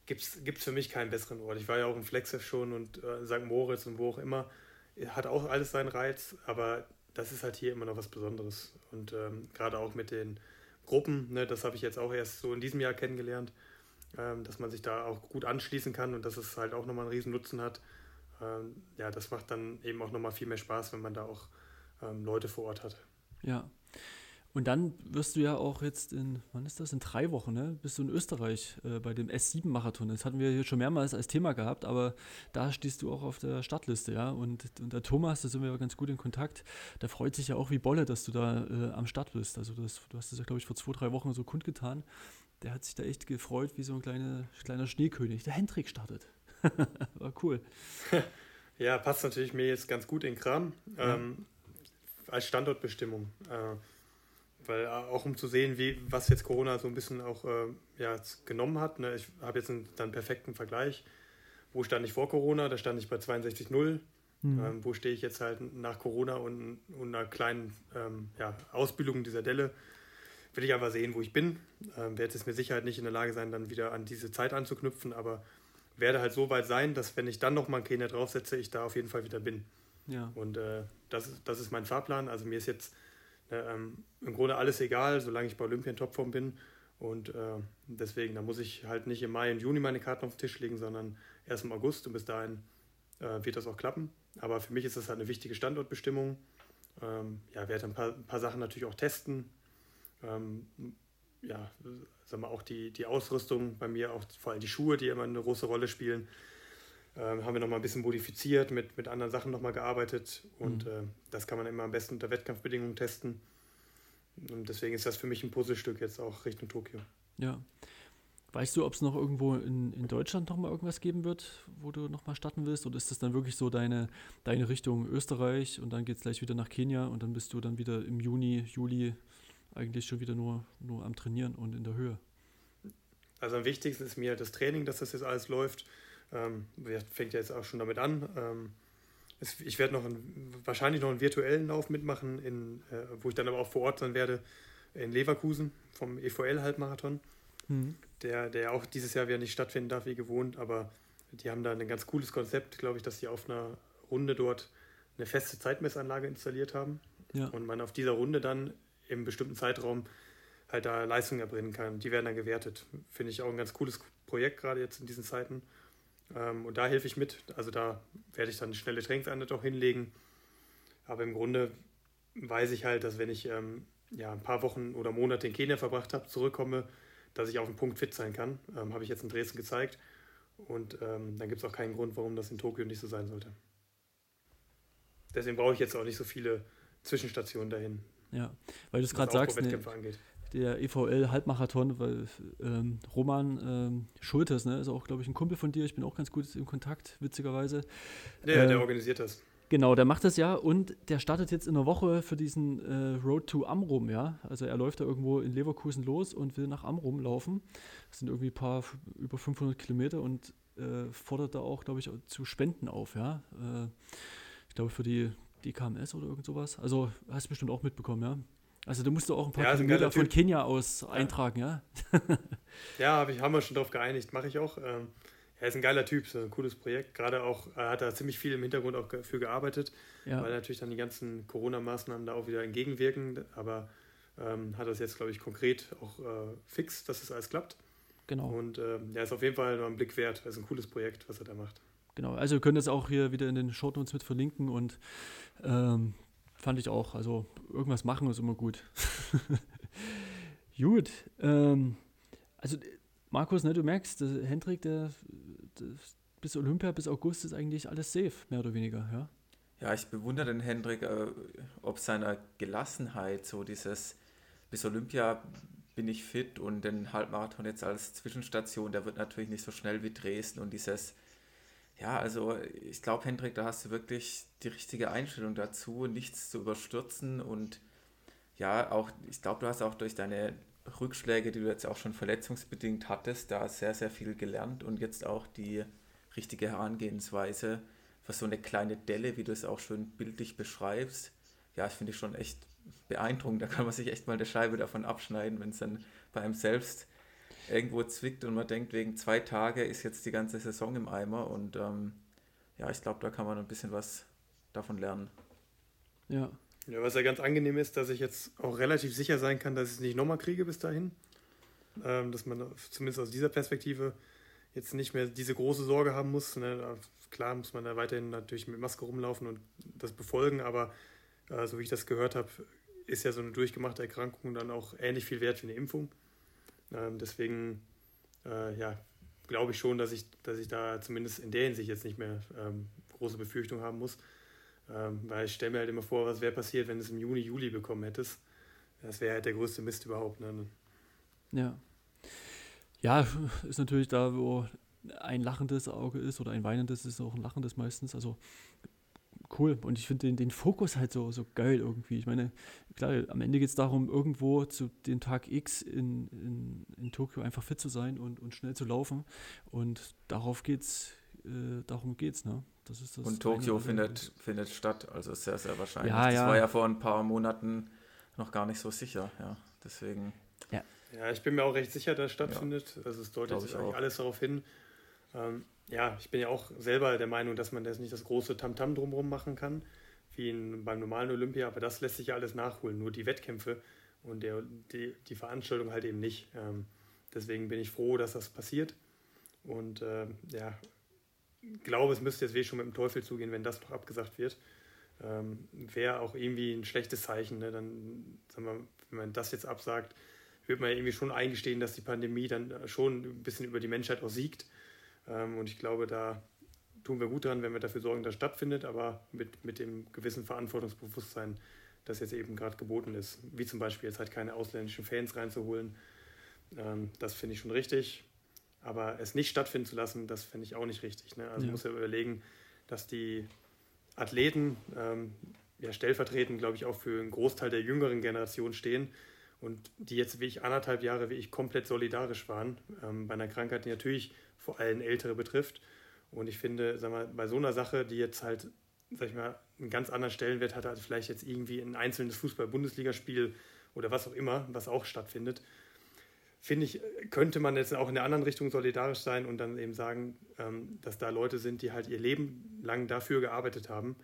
Gibt es für mich keinen besseren Ort. Ich war ja auch im Flexef schon und äh, St. Moritz und wo auch immer. Hat auch alles seinen Reiz, aber das ist halt hier immer noch was Besonderes. Und ähm, gerade auch mit den Gruppen, ne, das habe ich jetzt auch erst so in diesem Jahr kennengelernt, ähm, dass man sich da auch gut anschließen kann und dass es halt auch nochmal einen riesen Nutzen hat. Ähm, ja, das macht dann eben auch nochmal viel mehr Spaß, wenn man da auch ähm, Leute vor Ort hat. Ja. Und dann wirst du ja auch jetzt in, wann ist das? In drei Wochen, ne? Bist du in Österreich äh, bei dem S7-Marathon. Das hatten wir hier schon mehrmals als Thema gehabt, aber da stehst du auch auf der Startliste, ja. Und, und der Thomas, da sind wir ja ganz gut in Kontakt, der freut sich ja auch wie Bolle, dass du da äh, am Start bist. Also das, du hast das ja, glaube ich, vor zwei, drei Wochen so kundgetan. Der hat sich da echt gefreut, wie so ein kleine, kleiner Schneekönig. Der Hendrik startet. War cool. Ja, passt natürlich mir jetzt ganz gut in Kram. Ja. Ähm, als Standortbestimmung. Äh, weil äh, auch um zu sehen, wie, was jetzt Corona so ein bisschen auch äh, ja, genommen hat. Ne? Ich habe jetzt einen dann perfekten Vergleich. Wo stand ich vor Corona? Da stand ich bei 62,0. Mhm. Ähm, wo stehe ich jetzt halt nach Corona und, und einer kleinen ähm, ja, Ausbildung dieser Delle? Will ich aber sehen, wo ich bin. Ähm, werde es mir Sicherheit nicht in der Lage sein, dann wieder an diese Zeit anzuknüpfen, aber werde halt so weit sein, dass wenn ich dann nochmal einen Kenia draufsetze, ich da auf jeden Fall wieder bin. Ja. Und äh, das, das ist mein Fahrplan. Also mir ist jetzt ähm, im Grunde alles egal, solange ich bei Olympia in Topform bin. Und äh, deswegen, da muss ich halt nicht im Mai und Juni meine Karten auf den Tisch legen, sondern erst im August und bis dahin äh, wird das auch klappen. Aber für mich ist das halt eine wichtige Standortbestimmung. Ähm, ja, werde ein paar, ein paar Sachen natürlich auch testen. Ähm, ja, sag mal, auch die, die Ausrüstung bei mir, auch vor allem die Schuhe, die immer eine große Rolle spielen, äh, haben wir nochmal ein bisschen modifiziert, mit, mit anderen Sachen nochmal gearbeitet und mhm. äh, das kann man immer am besten unter Wettkampfbedingungen testen. Und deswegen ist das für mich ein Puzzlestück jetzt auch Richtung Tokio. Ja. Weißt du, ob es noch irgendwo in, in Deutschland nochmal irgendwas geben wird, wo du nochmal starten willst? Oder ist das dann wirklich so deine, deine Richtung Österreich und dann geht es gleich wieder nach Kenia und dann bist du dann wieder im Juni, Juli eigentlich schon wieder nur, nur am Trainieren und in der Höhe? Also am wichtigsten ist mir das Training, dass das jetzt alles läuft. Ähm, fängt ja jetzt auch schon damit an. Ähm, es, ich werde noch einen, wahrscheinlich noch einen virtuellen Lauf mitmachen, in, äh, wo ich dann aber auch vor Ort sein werde in Leverkusen vom EVL-Halbmarathon, mhm. der, der auch dieses Jahr wieder nicht stattfinden darf wie gewohnt, aber die haben da ein ganz cooles Konzept, glaube ich, dass sie auf einer Runde dort eine feste Zeitmessanlage installiert haben ja. und man auf dieser Runde dann im bestimmten Zeitraum halt da Leistung erbringen kann. Die werden dann gewertet. Finde ich auch ein ganz cooles Projekt gerade jetzt in diesen Zeiten. Ähm, und da helfe ich mit. Also da werde ich dann schnelle Trainingseinheit auch hinlegen. Aber im Grunde weiß ich halt, dass wenn ich ähm, ja, ein paar Wochen oder Monate in Kenia verbracht habe, zurückkomme, dass ich auf den Punkt fit sein kann. Ähm, habe ich jetzt in Dresden gezeigt. Und ähm, dann gibt es auch keinen Grund, warum das in Tokio nicht so sein sollte. Deswegen brauche ich jetzt auch nicht so viele Zwischenstationen dahin. Ja, weil du es gerade sagst, ne, der EVL-Halbmarathon, weil ähm, Roman ähm, Schultes, ne, ist auch, glaube ich, ein Kumpel von dir. Ich bin auch ganz gut im Kontakt, witzigerweise. Ja, ähm, der organisiert das. Genau, der macht das ja und der startet jetzt in der Woche für diesen äh, Road to Amrum, ja. Also er läuft da irgendwo in Leverkusen los und will nach Amrum laufen. Das sind irgendwie ein paar, über 500 Kilometer und äh, fordert da auch, glaube ich, zu Spenden auf, ja. Äh, ich glaube für die, die KMS oder irgend sowas. Also hast du bestimmt auch mitbekommen, ja. Also du musst auch ein paar ja, Kilometer von Kenia aus ja. eintragen, ja? ja, hab ich, haben wir schon darauf geeinigt, mache ich auch. Ähm, er ist ein geiler Typ, so ein cooles Projekt. Gerade auch, er hat da ziemlich viel im Hintergrund auch für gearbeitet, ja. weil natürlich dann die ganzen Corona-Maßnahmen da auch wieder entgegenwirken. Aber ähm, hat das jetzt, glaube ich, konkret auch äh, fix, dass es das alles klappt. Genau. Und ähm, er ist auf jeden Fall noch ein Blick wert. Das ist ein cooles Projekt, was er da macht. Genau, also wir können das auch hier wieder in den Shownotes mit verlinken und ähm, Fand ich auch. Also irgendwas machen ist immer gut. gut. Ähm, also Markus, ne, du merkst, der Hendrik, der, der, bis Olympia, bis August ist eigentlich alles safe, mehr oder weniger, ja. Ja, ich bewundere den Hendrik, äh, ob seiner Gelassenheit, so dieses, bis Olympia bin ich fit und den Halbmarathon jetzt als Zwischenstation, der wird natürlich nicht so schnell wie Dresden und dieses, ja, also ich glaube, Hendrik, da hast du wirklich die richtige Einstellung dazu, nichts zu überstürzen und ja, auch, ich glaube, du hast auch durch deine Rückschläge, die du jetzt auch schon verletzungsbedingt hattest, da sehr, sehr viel gelernt und jetzt auch die richtige Herangehensweise für so eine kleine Delle, wie du es auch schön bildlich beschreibst. Ja, das finde ich schon echt beeindruckend. Da kann man sich echt mal eine Scheibe davon abschneiden, wenn es dann bei einem selbst irgendwo zwickt und man denkt, wegen zwei Tage ist jetzt die ganze Saison im Eimer und ähm, ja, ich glaube, da kann man ein bisschen was davon lernen. Ja. Ja, was ja ganz angenehm ist, dass ich jetzt auch relativ sicher sein kann, dass ich es nicht nochmal kriege bis dahin. Ähm, dass man zumindest aus dieser Perspektive jetzt nicht mehr diese große Sorge haben muss. Ne? Klar muss man da weiterhin natürlich mit Maske rumlaufen und das befolgen, aber äh, so wie ich das gehört habe, ist ja so eine durchgemachte Erkrankung dann auch ähnlich viel wert wie eine Impfung. Ähm, deswegen äh, ja, glaube ich schon, dass ich, dass ich da zumindest in der Hinsicht jetzt nicht mehr ähm, große Befürchtung haben muss. Ähm, weil ich stelle mir halt immer vor, was wäre passiert, wenn du es im Juni, Juli bekommen hättest. Das wäre halt der größte Mist überhaupt. Ne? Ja. Ja, ist natürlich da, wo ein lachendes Auge ist oder ein weinendes ist auch ein lachendes meistens. Also cool. Und ich finde den, den Fokus halt so, so geil irgendwie. Ich meine, klar, am Ende geht es darum, irgendwo zu dem Tag X in, in, in Tokio einfach fit zu sein und, und schnell zu laufen. Und darauf geht's, äh, darum geht's, ne? Das ist das und Tokio findet, findet statt, also sehr, sehr wahrscheinlich. Ja, das ja. war ja vor ein paar Monaten noch gar nicht so sicher, ja. Deswegen. Ja, ja ich bin mir auch recht sicher, dass es stattfindet. Ja. Also es deutet sich eigentlich alles darauf hin. Ähm, ja, ich bin ja auch selber der Meinung, dass man das nicht das große Tamtam -Tam drumherum machen kann, wie in, beim normalen Olympia, aber das lässt sich ja alles nachholen, nur die Wettkämpfe und der, die, die Veranstaltung halt eben nicht. Ähm, deswegen bin ich froh, dass das passiert und äh, ja, glaube, es müsste jetzt weh schon mit dem Teufel zugehen, wenn das noch abgesagt wird. Ähm, Wäre auch irgendwie ein schlechtes Zeichen. Ne? Dann, sagen wir, wenn man das jetzt absagt, wird man irgendwie schon eingestehen, dass die Pandemie dann schon ein bisschen über die Menschheit auch siegt. Ähm, und ich glaube, da tun wir gut dran, wenn wir dafür sorgen, dass es stattfindet, aber mit, mit dem gewissen Verantwortungsbewusstsein, das jetzt eben gerade geboten ist. Wie zum Beispiel jetzt halt keine ausländischen Fans reinzuholen. Ähm, das finde ich schon richtig. Aber es nicht stattfinden zu lassen, das finde ich auch nicht richtig. Ne? Also ja. man muss ja überlegen, dass die Athleten ähm, ja stellvertretend, glaube ich, auch für einen Großteil der jüngeren Generation stehen und die jetzt wie ich anderthalb Jahre wie ich komplett solidarisch waren ähm, bei einer Krankheit, die natürlich vor allem Ältere betrifft. Und ich finde, sag mal, bei so einer Sache, die jetzt halt, sag ich mal, einen ganz anderen Stellenwert hat als vielleicht jetzt irgendwie ein einzelnes Fußball-Bundesligaspiel oder was auch immer, was auch stattfindet, finde ich, könnte man jetzt auch in der anderen Richtung solidarisch sein und dann eben sagen, ähm, dass da Leute sind, die halt ihr Leben lang dafür gearbeitet haben.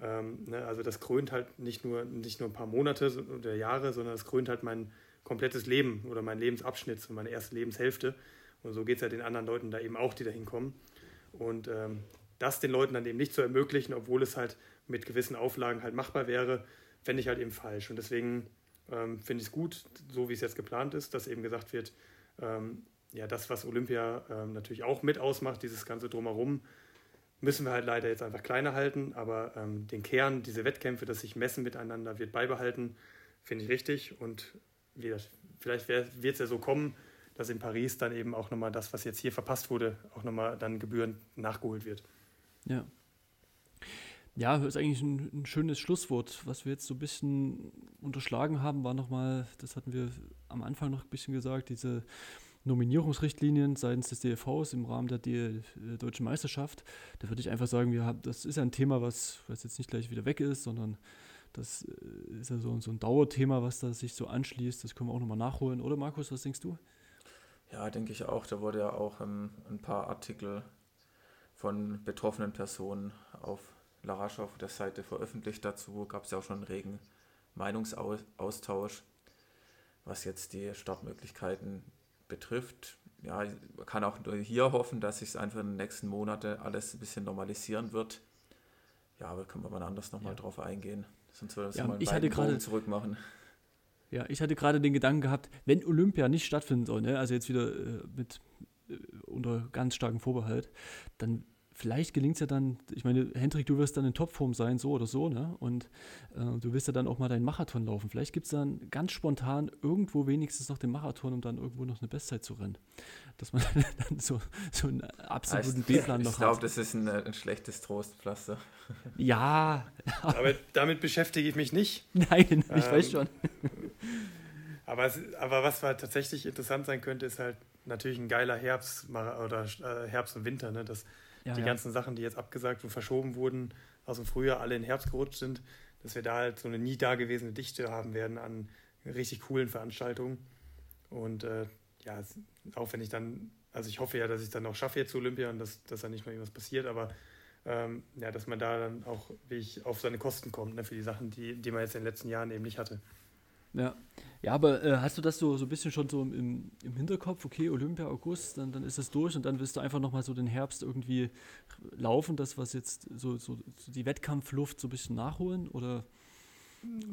Ähm, ne, also das krönt halt nicht nur, nicht nur ein paar Monate oder Jahre, sondern das krönt halt mein komplettes Leben oder mein Lebensabschnitt und meine erste Lebenshälfte. Und so geht es ja den anderen Leuten da eben auch, die da hinkommen. Und ähm, das den Leuten dann eben nicht zu ermöglichen, obwohl es halt mit gewissen Auflagen halt machbar wäre, fände ich halt eben falsch. Und deswegen ähm, finde ich es gut, so wie es jetzt geplant ist, dass eben gesagt wird, ähm, ja, das, was Olympia ähm, natürlich auch mit ausmacht, dieses ganze Drumherum, müssen wir halt leider jetzt einfach kleiner halten. Aber ähm, den Kern, diese Wettkämpfe, das sich messen miteinander, wird beibehalten, finde ich richtig. Und wie das, vielleicht wird es ja so kommen, dass in Paris dann eben auch nochmal das, was jetzt hier verpasst wurde, auch nochmal dann gebührend nachgeholt wird. Ja. Ja, ist eigentlich ein, ein, schönes Schlusswort. Was wir jetzt so ein bisschen unterschlagen haben, war nochmal, das hatten wir am Anfang noch ein bisschen gesagt, diese Nominierungsrichtlinien seitens des DFVs im Rahmen der, der Deutschen Meisterschaft. Da würde ich einfach sagen, wir haben, das ist ein Thema, was, was jetzt nicht gleich wieder weg ist, sondern das äh, ist ja so, so ein Dauerthema, was da sich so anschließt. Das können wir auch nochmal nachholen. Oder Markus, was denkst du? Ja, denke ich auch. Da wurde ja auch ähm, ein paar Artikel von betroffenen Personen auf Larasch auf der Seite veröffentlicht dazu. Gab es ja auch schon einen regen Meinungsaustausch, was jetzt die Startmöglichkeiten betrifft. Ja, man kann auch hier hoffen, dass sich es einfach in den nächsten Monaten alles ein bisschen normalisieren wird. Ja, aber können wir mal anders nochmal ja. drauf eingehen. Sonst würde das ja, mal einen Bogen zurückmachen. Ja, ich hatte gerade den Gedanken gehabt, wenn Olympia nicht stattfinden soll, ne, also jetzt wieder äh, mit äh, unter ganz starkem Vorbehalt, dann vielleicht gelingt es ja dann, ich meine, Hendrik, du wirst dann in Topform sein, so oder so, ne? Und äh, du wirst ja dann auch mal deinen Marathon laufen. Vielleicht gibt es dann ganz spontan irgendwo wenigstens noch den Marathon, um dann irgendwo noch eine Bestzeit zu rennen. Dass man dann so, so einen absoluten B-Plan noch ich glaub, hat. Ich glaube, das ist ein, ein, schlechtes Trostpflaster. Ja. Aber damit beschäftige ich mich nicht. Nein, ich ähm, weiß schon. Aber, es, aber was halt tatsächlich interessant sein könnte, ist halt natürlich ein geiler Herbst oder äh, Herbst und Winter, ne? dass ja, die ja. ganzen Sachen, die jetzt abgesagt und verschoben wurden, aus dem Frühjahr alle in Herbst gerutscht sind, dass wir da halt so eine nie dagewesene Dichte haben werden an richtig coolen Veranstaltungen. Und äh, ja, auch wenn ich dann, also ich hoffe ja, dass ich dann auch schaffe jetzt zu Olympia und dass, dass da nicht mal irgendwas passiert, aber ähm, ja, dass man da dann auch wirklich auf seine Kosten kommt, ne, für die Sachen, die, die man jetzt in den letzten Jahren eben nicht hatte. Ja. Ja, aber äh, hast du das so, so ein bisschen schon so im, im Hinterkopf, okay, Olympia, August, dann, dann ist das durch und dann willst du einfach nochmal so den Herbst irgendwie laufen, das, was jetzt so, so, so die Wettkampfluft so ein bisschen nachholen? Oder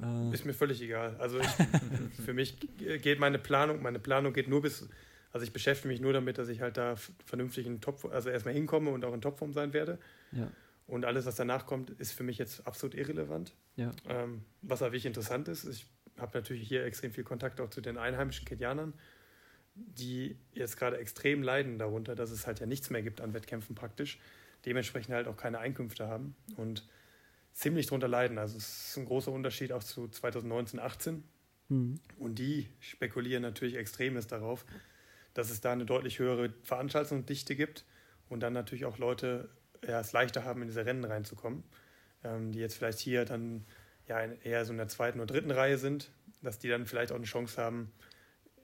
äh ist mir völlig egal. Also ich, für mich geht meine Planung, meine Planung geht nur bis, also ich beschäftige mich nur damit, dass ich halt da vernünftig in Top, also erstmal hinkomme und auch in Topform sein werde. Ja. Und alles, was danach kommt, ist für mich jetzt absolut irrelevant. Ja. Ähm, was aber wirklich interessant ist, ich habe natürlich hier extrem viel Kontakt auch zu den einheimischen Kenianern, die jetzt gerade extrem leiden darunter, dass es halt ja nichts mehr gibt an Wettkämpfen praktisch, dementsprechend halt auch keine Einkünfte haben und ziemlich darunter leiden. Also es ist ein großer Unterschied auch zu 2019, 18. Mhm. Und die spekulieren natürlich extremes darauf, dass es da eine deutlich höhere Veranstaltungsdichte gibt und dann natürlich auch Leute ja, es leichter haben, in diese Rennen reinzukommen, ähm, die jetzt vielleicht hier dann ja eher so in der zweiten oder dritten Reihe sind, dass die dann vielleicht auch eine Chance haben,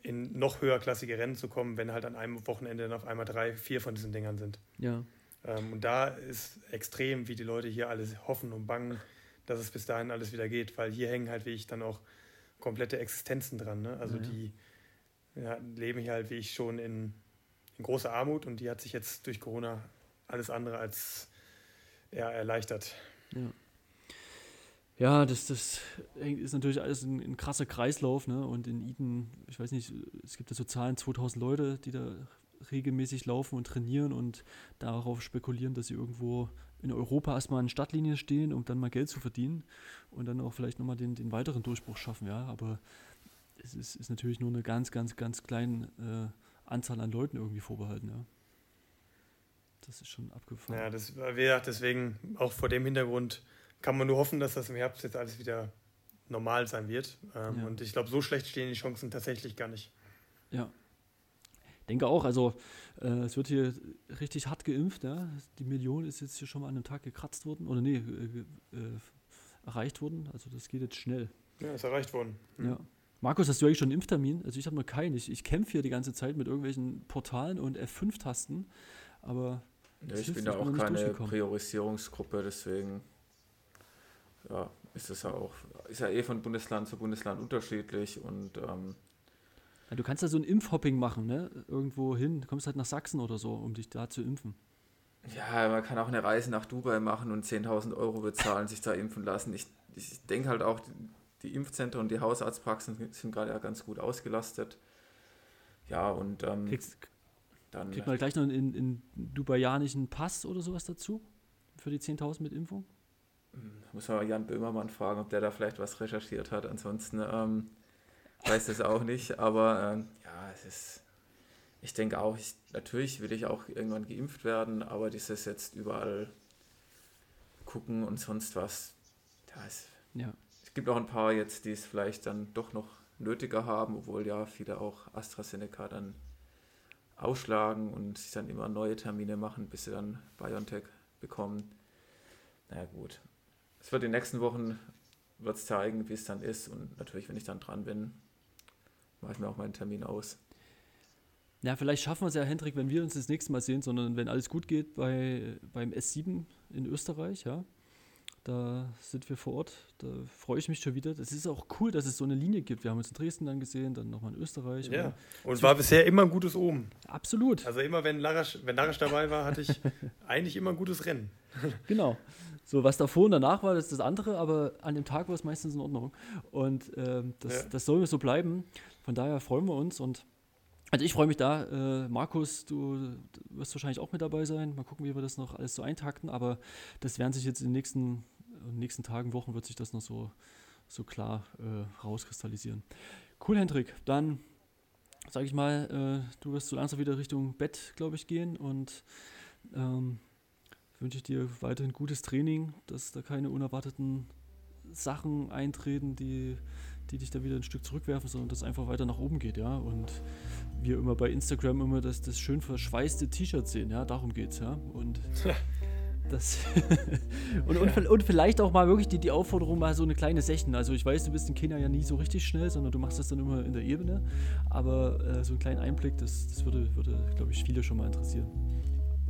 in noch höherklassige Rennen zu kommen, wenn halt an einem Wochenende dann auf einmal drei, vier von diesen Dingern sind. Ja. Ähm, und da ist extrem, wie die Leute hier alles hoffen und bangen, dass es bis dahin alles wieder geht, weil hier hängen halt wie ich dann auch komplette Existenzen dran. Ne? Also ja, ja. die ja, leben hier halt wie ich schon in, in großer Armut und die hat sich jetzt durch Corona alles andere als ja, erleichtert. Ja. Ja, das, das ist natürlich alles ein, ein, krasser Kreislauf. Ne? Und in Eden, ich weiß nicht, es gibt ja so Zahlen, 2000 Leute, die da regelmäßig laufen und trainieren und darauf spekulieren, dass sie irgendwo in Europa erstmal in Stadtlinien stehen, um dann mal Geld zu verdienen und dann auch vielleicht nochmal den, den weiteren Durchbruch schaffen. Ja, aber es ist, ist natürlich nur eine ganz, ganz, ganz kleine äh, Anzahl an Leuten irgendwie vorbehalten. Ja. Das ist schon abgefahren. Ja, das, deswegen auch vor dem Hintergrund kann man nur hoffen, dass das im Herbst jetzt alles wieder normal sein wird. Ähm, ja. Und ich glaube, so schlecht stehen die Chancen tatsächlich gar nicht. Ja. Denke auch, also äh, es wird hier richtig hart geimpft, ja. Die Million ist jetzt hier schon mal an einem Tag gekratzt worden, oder nee, äh, äh, erreicht worden. Also das geht jetzt schnell. Ja, ist erreicht worden. Mhm. Ja. Markus, hast du eigentlich schon einen Impftermin? Also ich habe noch keinen. Ich, ich kämpfe hier die ganze Zeit mit irgendwelchen Portalen und F5-Tasten, aber ja, ich bin da auch keine Priorisierungsgruppe, deswegen ja, ist es ja auch, ist ja eh von Bundesland zu Bundesland unterschiedlich und ähm, ja, du kannst ja so ein Impfhopping machen, ne? Irgendwo hin, du kommst halt nach Sachsen oder so, um dich da zu impfen. Ja, man kann auch eine Reise nach Dubai machen und 10.000 Euro bezahlen, sich da impfen lassen. Ich, ich denke halt auch, die Impfzentren und die Hausarztpraxen sind gerade ja ganz gut ausgelastet. Ja, und ähm, Kriegst, dann. Kriegt man gleich noch einen, einen dubaianischen Pass oder sowas dazu? Für die 10.000 mit Impfung? Muss man mal Jan Böhmermann fragen, ob der da vielleicht was recherchiert hat. Ansonsten ähm, weiß das auch nicht. Aber ähm, ja, es ist. Ich denke auch, ich, natürlich will ich auch irgendwann geimpft werden, aber dieses jetzt überall gucken und sonst was, ja, es, ja. es gibt auch ein paar jetzt, die es vielleicht dann doch noch nötiger haben, obwohl ja viele auch AstraZeneca dann ausschlagen und sich dann immer neue Termine machen, bis sie dann BioNTech bekommen. Na ja, gut, es wird in den nächsten Wochen wird zeigen, wie es dann ist. Und natürlich, wenn ich dann dran bin, mache ich mir auch meinen Termin aus. Ja, vielleicht schaffen wir es ja, Hendrik, wenn wir uns das nächste Mal sehen, sondern wenn alles gut geht bei, beim S7 in Österreich, ja. Da sind wir vor Ort. Da freue ich mich schon wieder. Das ist auch cool, dass es so eine Linie gibt. Wir haben uns in Dresden dann gesehen, dann nochmal in Österreich. Ja, und war bisher immer ein gutes Omen. Absolut. Also immer, wenn Larasch, wenn Larasch dabei war, hatte ich eigentlich immer ein gutes Rennen. genau. So, was davor und danach war, das ist das andere, aber an dem Tag war es meistens in Ordnung. Und ähm, das, ja. das soll so bleiben. Von daher freuen wir uns und also ich freue mich da. Äh, Markus, du, wirst wahrscheinlich auch mit dabei sein. Mal gucken, wie wir das noch alles so eintakten. Aber das werden sich jetzt in den nächsten, in den nächsten Tagen, Wochen wird sich das noch so, so klar äh, rauskristallisieren. Cool, Hendrik. Dann sage ich mal, äh, du wirst so langsam wieder Richtung Bett, glaube ich, gehen und ähm, wünsche ich dir weiterhin gutes Training, dass da keine unerwarteten Sachen eintreten, die, die dich da wieder ein Stück zurückwerfen, sondern dass es einfach weiter nach oben geht, ja. Und wir immer bei Instagram immer das, das schön verschweißte T-Shirt sehen, ja, darum geht's, ja. Und das und, und, und, vielleicht auch mal wirklich die, die Aufforderung, mal so eine kleine Session. Also ich weiß, du bist in Kenia ja nie so richtig schnell, sondern du machst das dann immer in der Ebene. Aber äh, so einen kleinen Einblick, das, das würde, würde glaube ich, viele schon mal interessieren.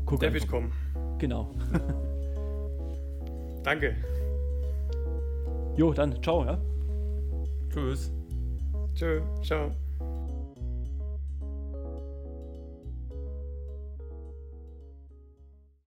Guck Der wird kommen. Genau. Danke. Jo, dann ciao, ja. Tschüss. Tschö, ciao.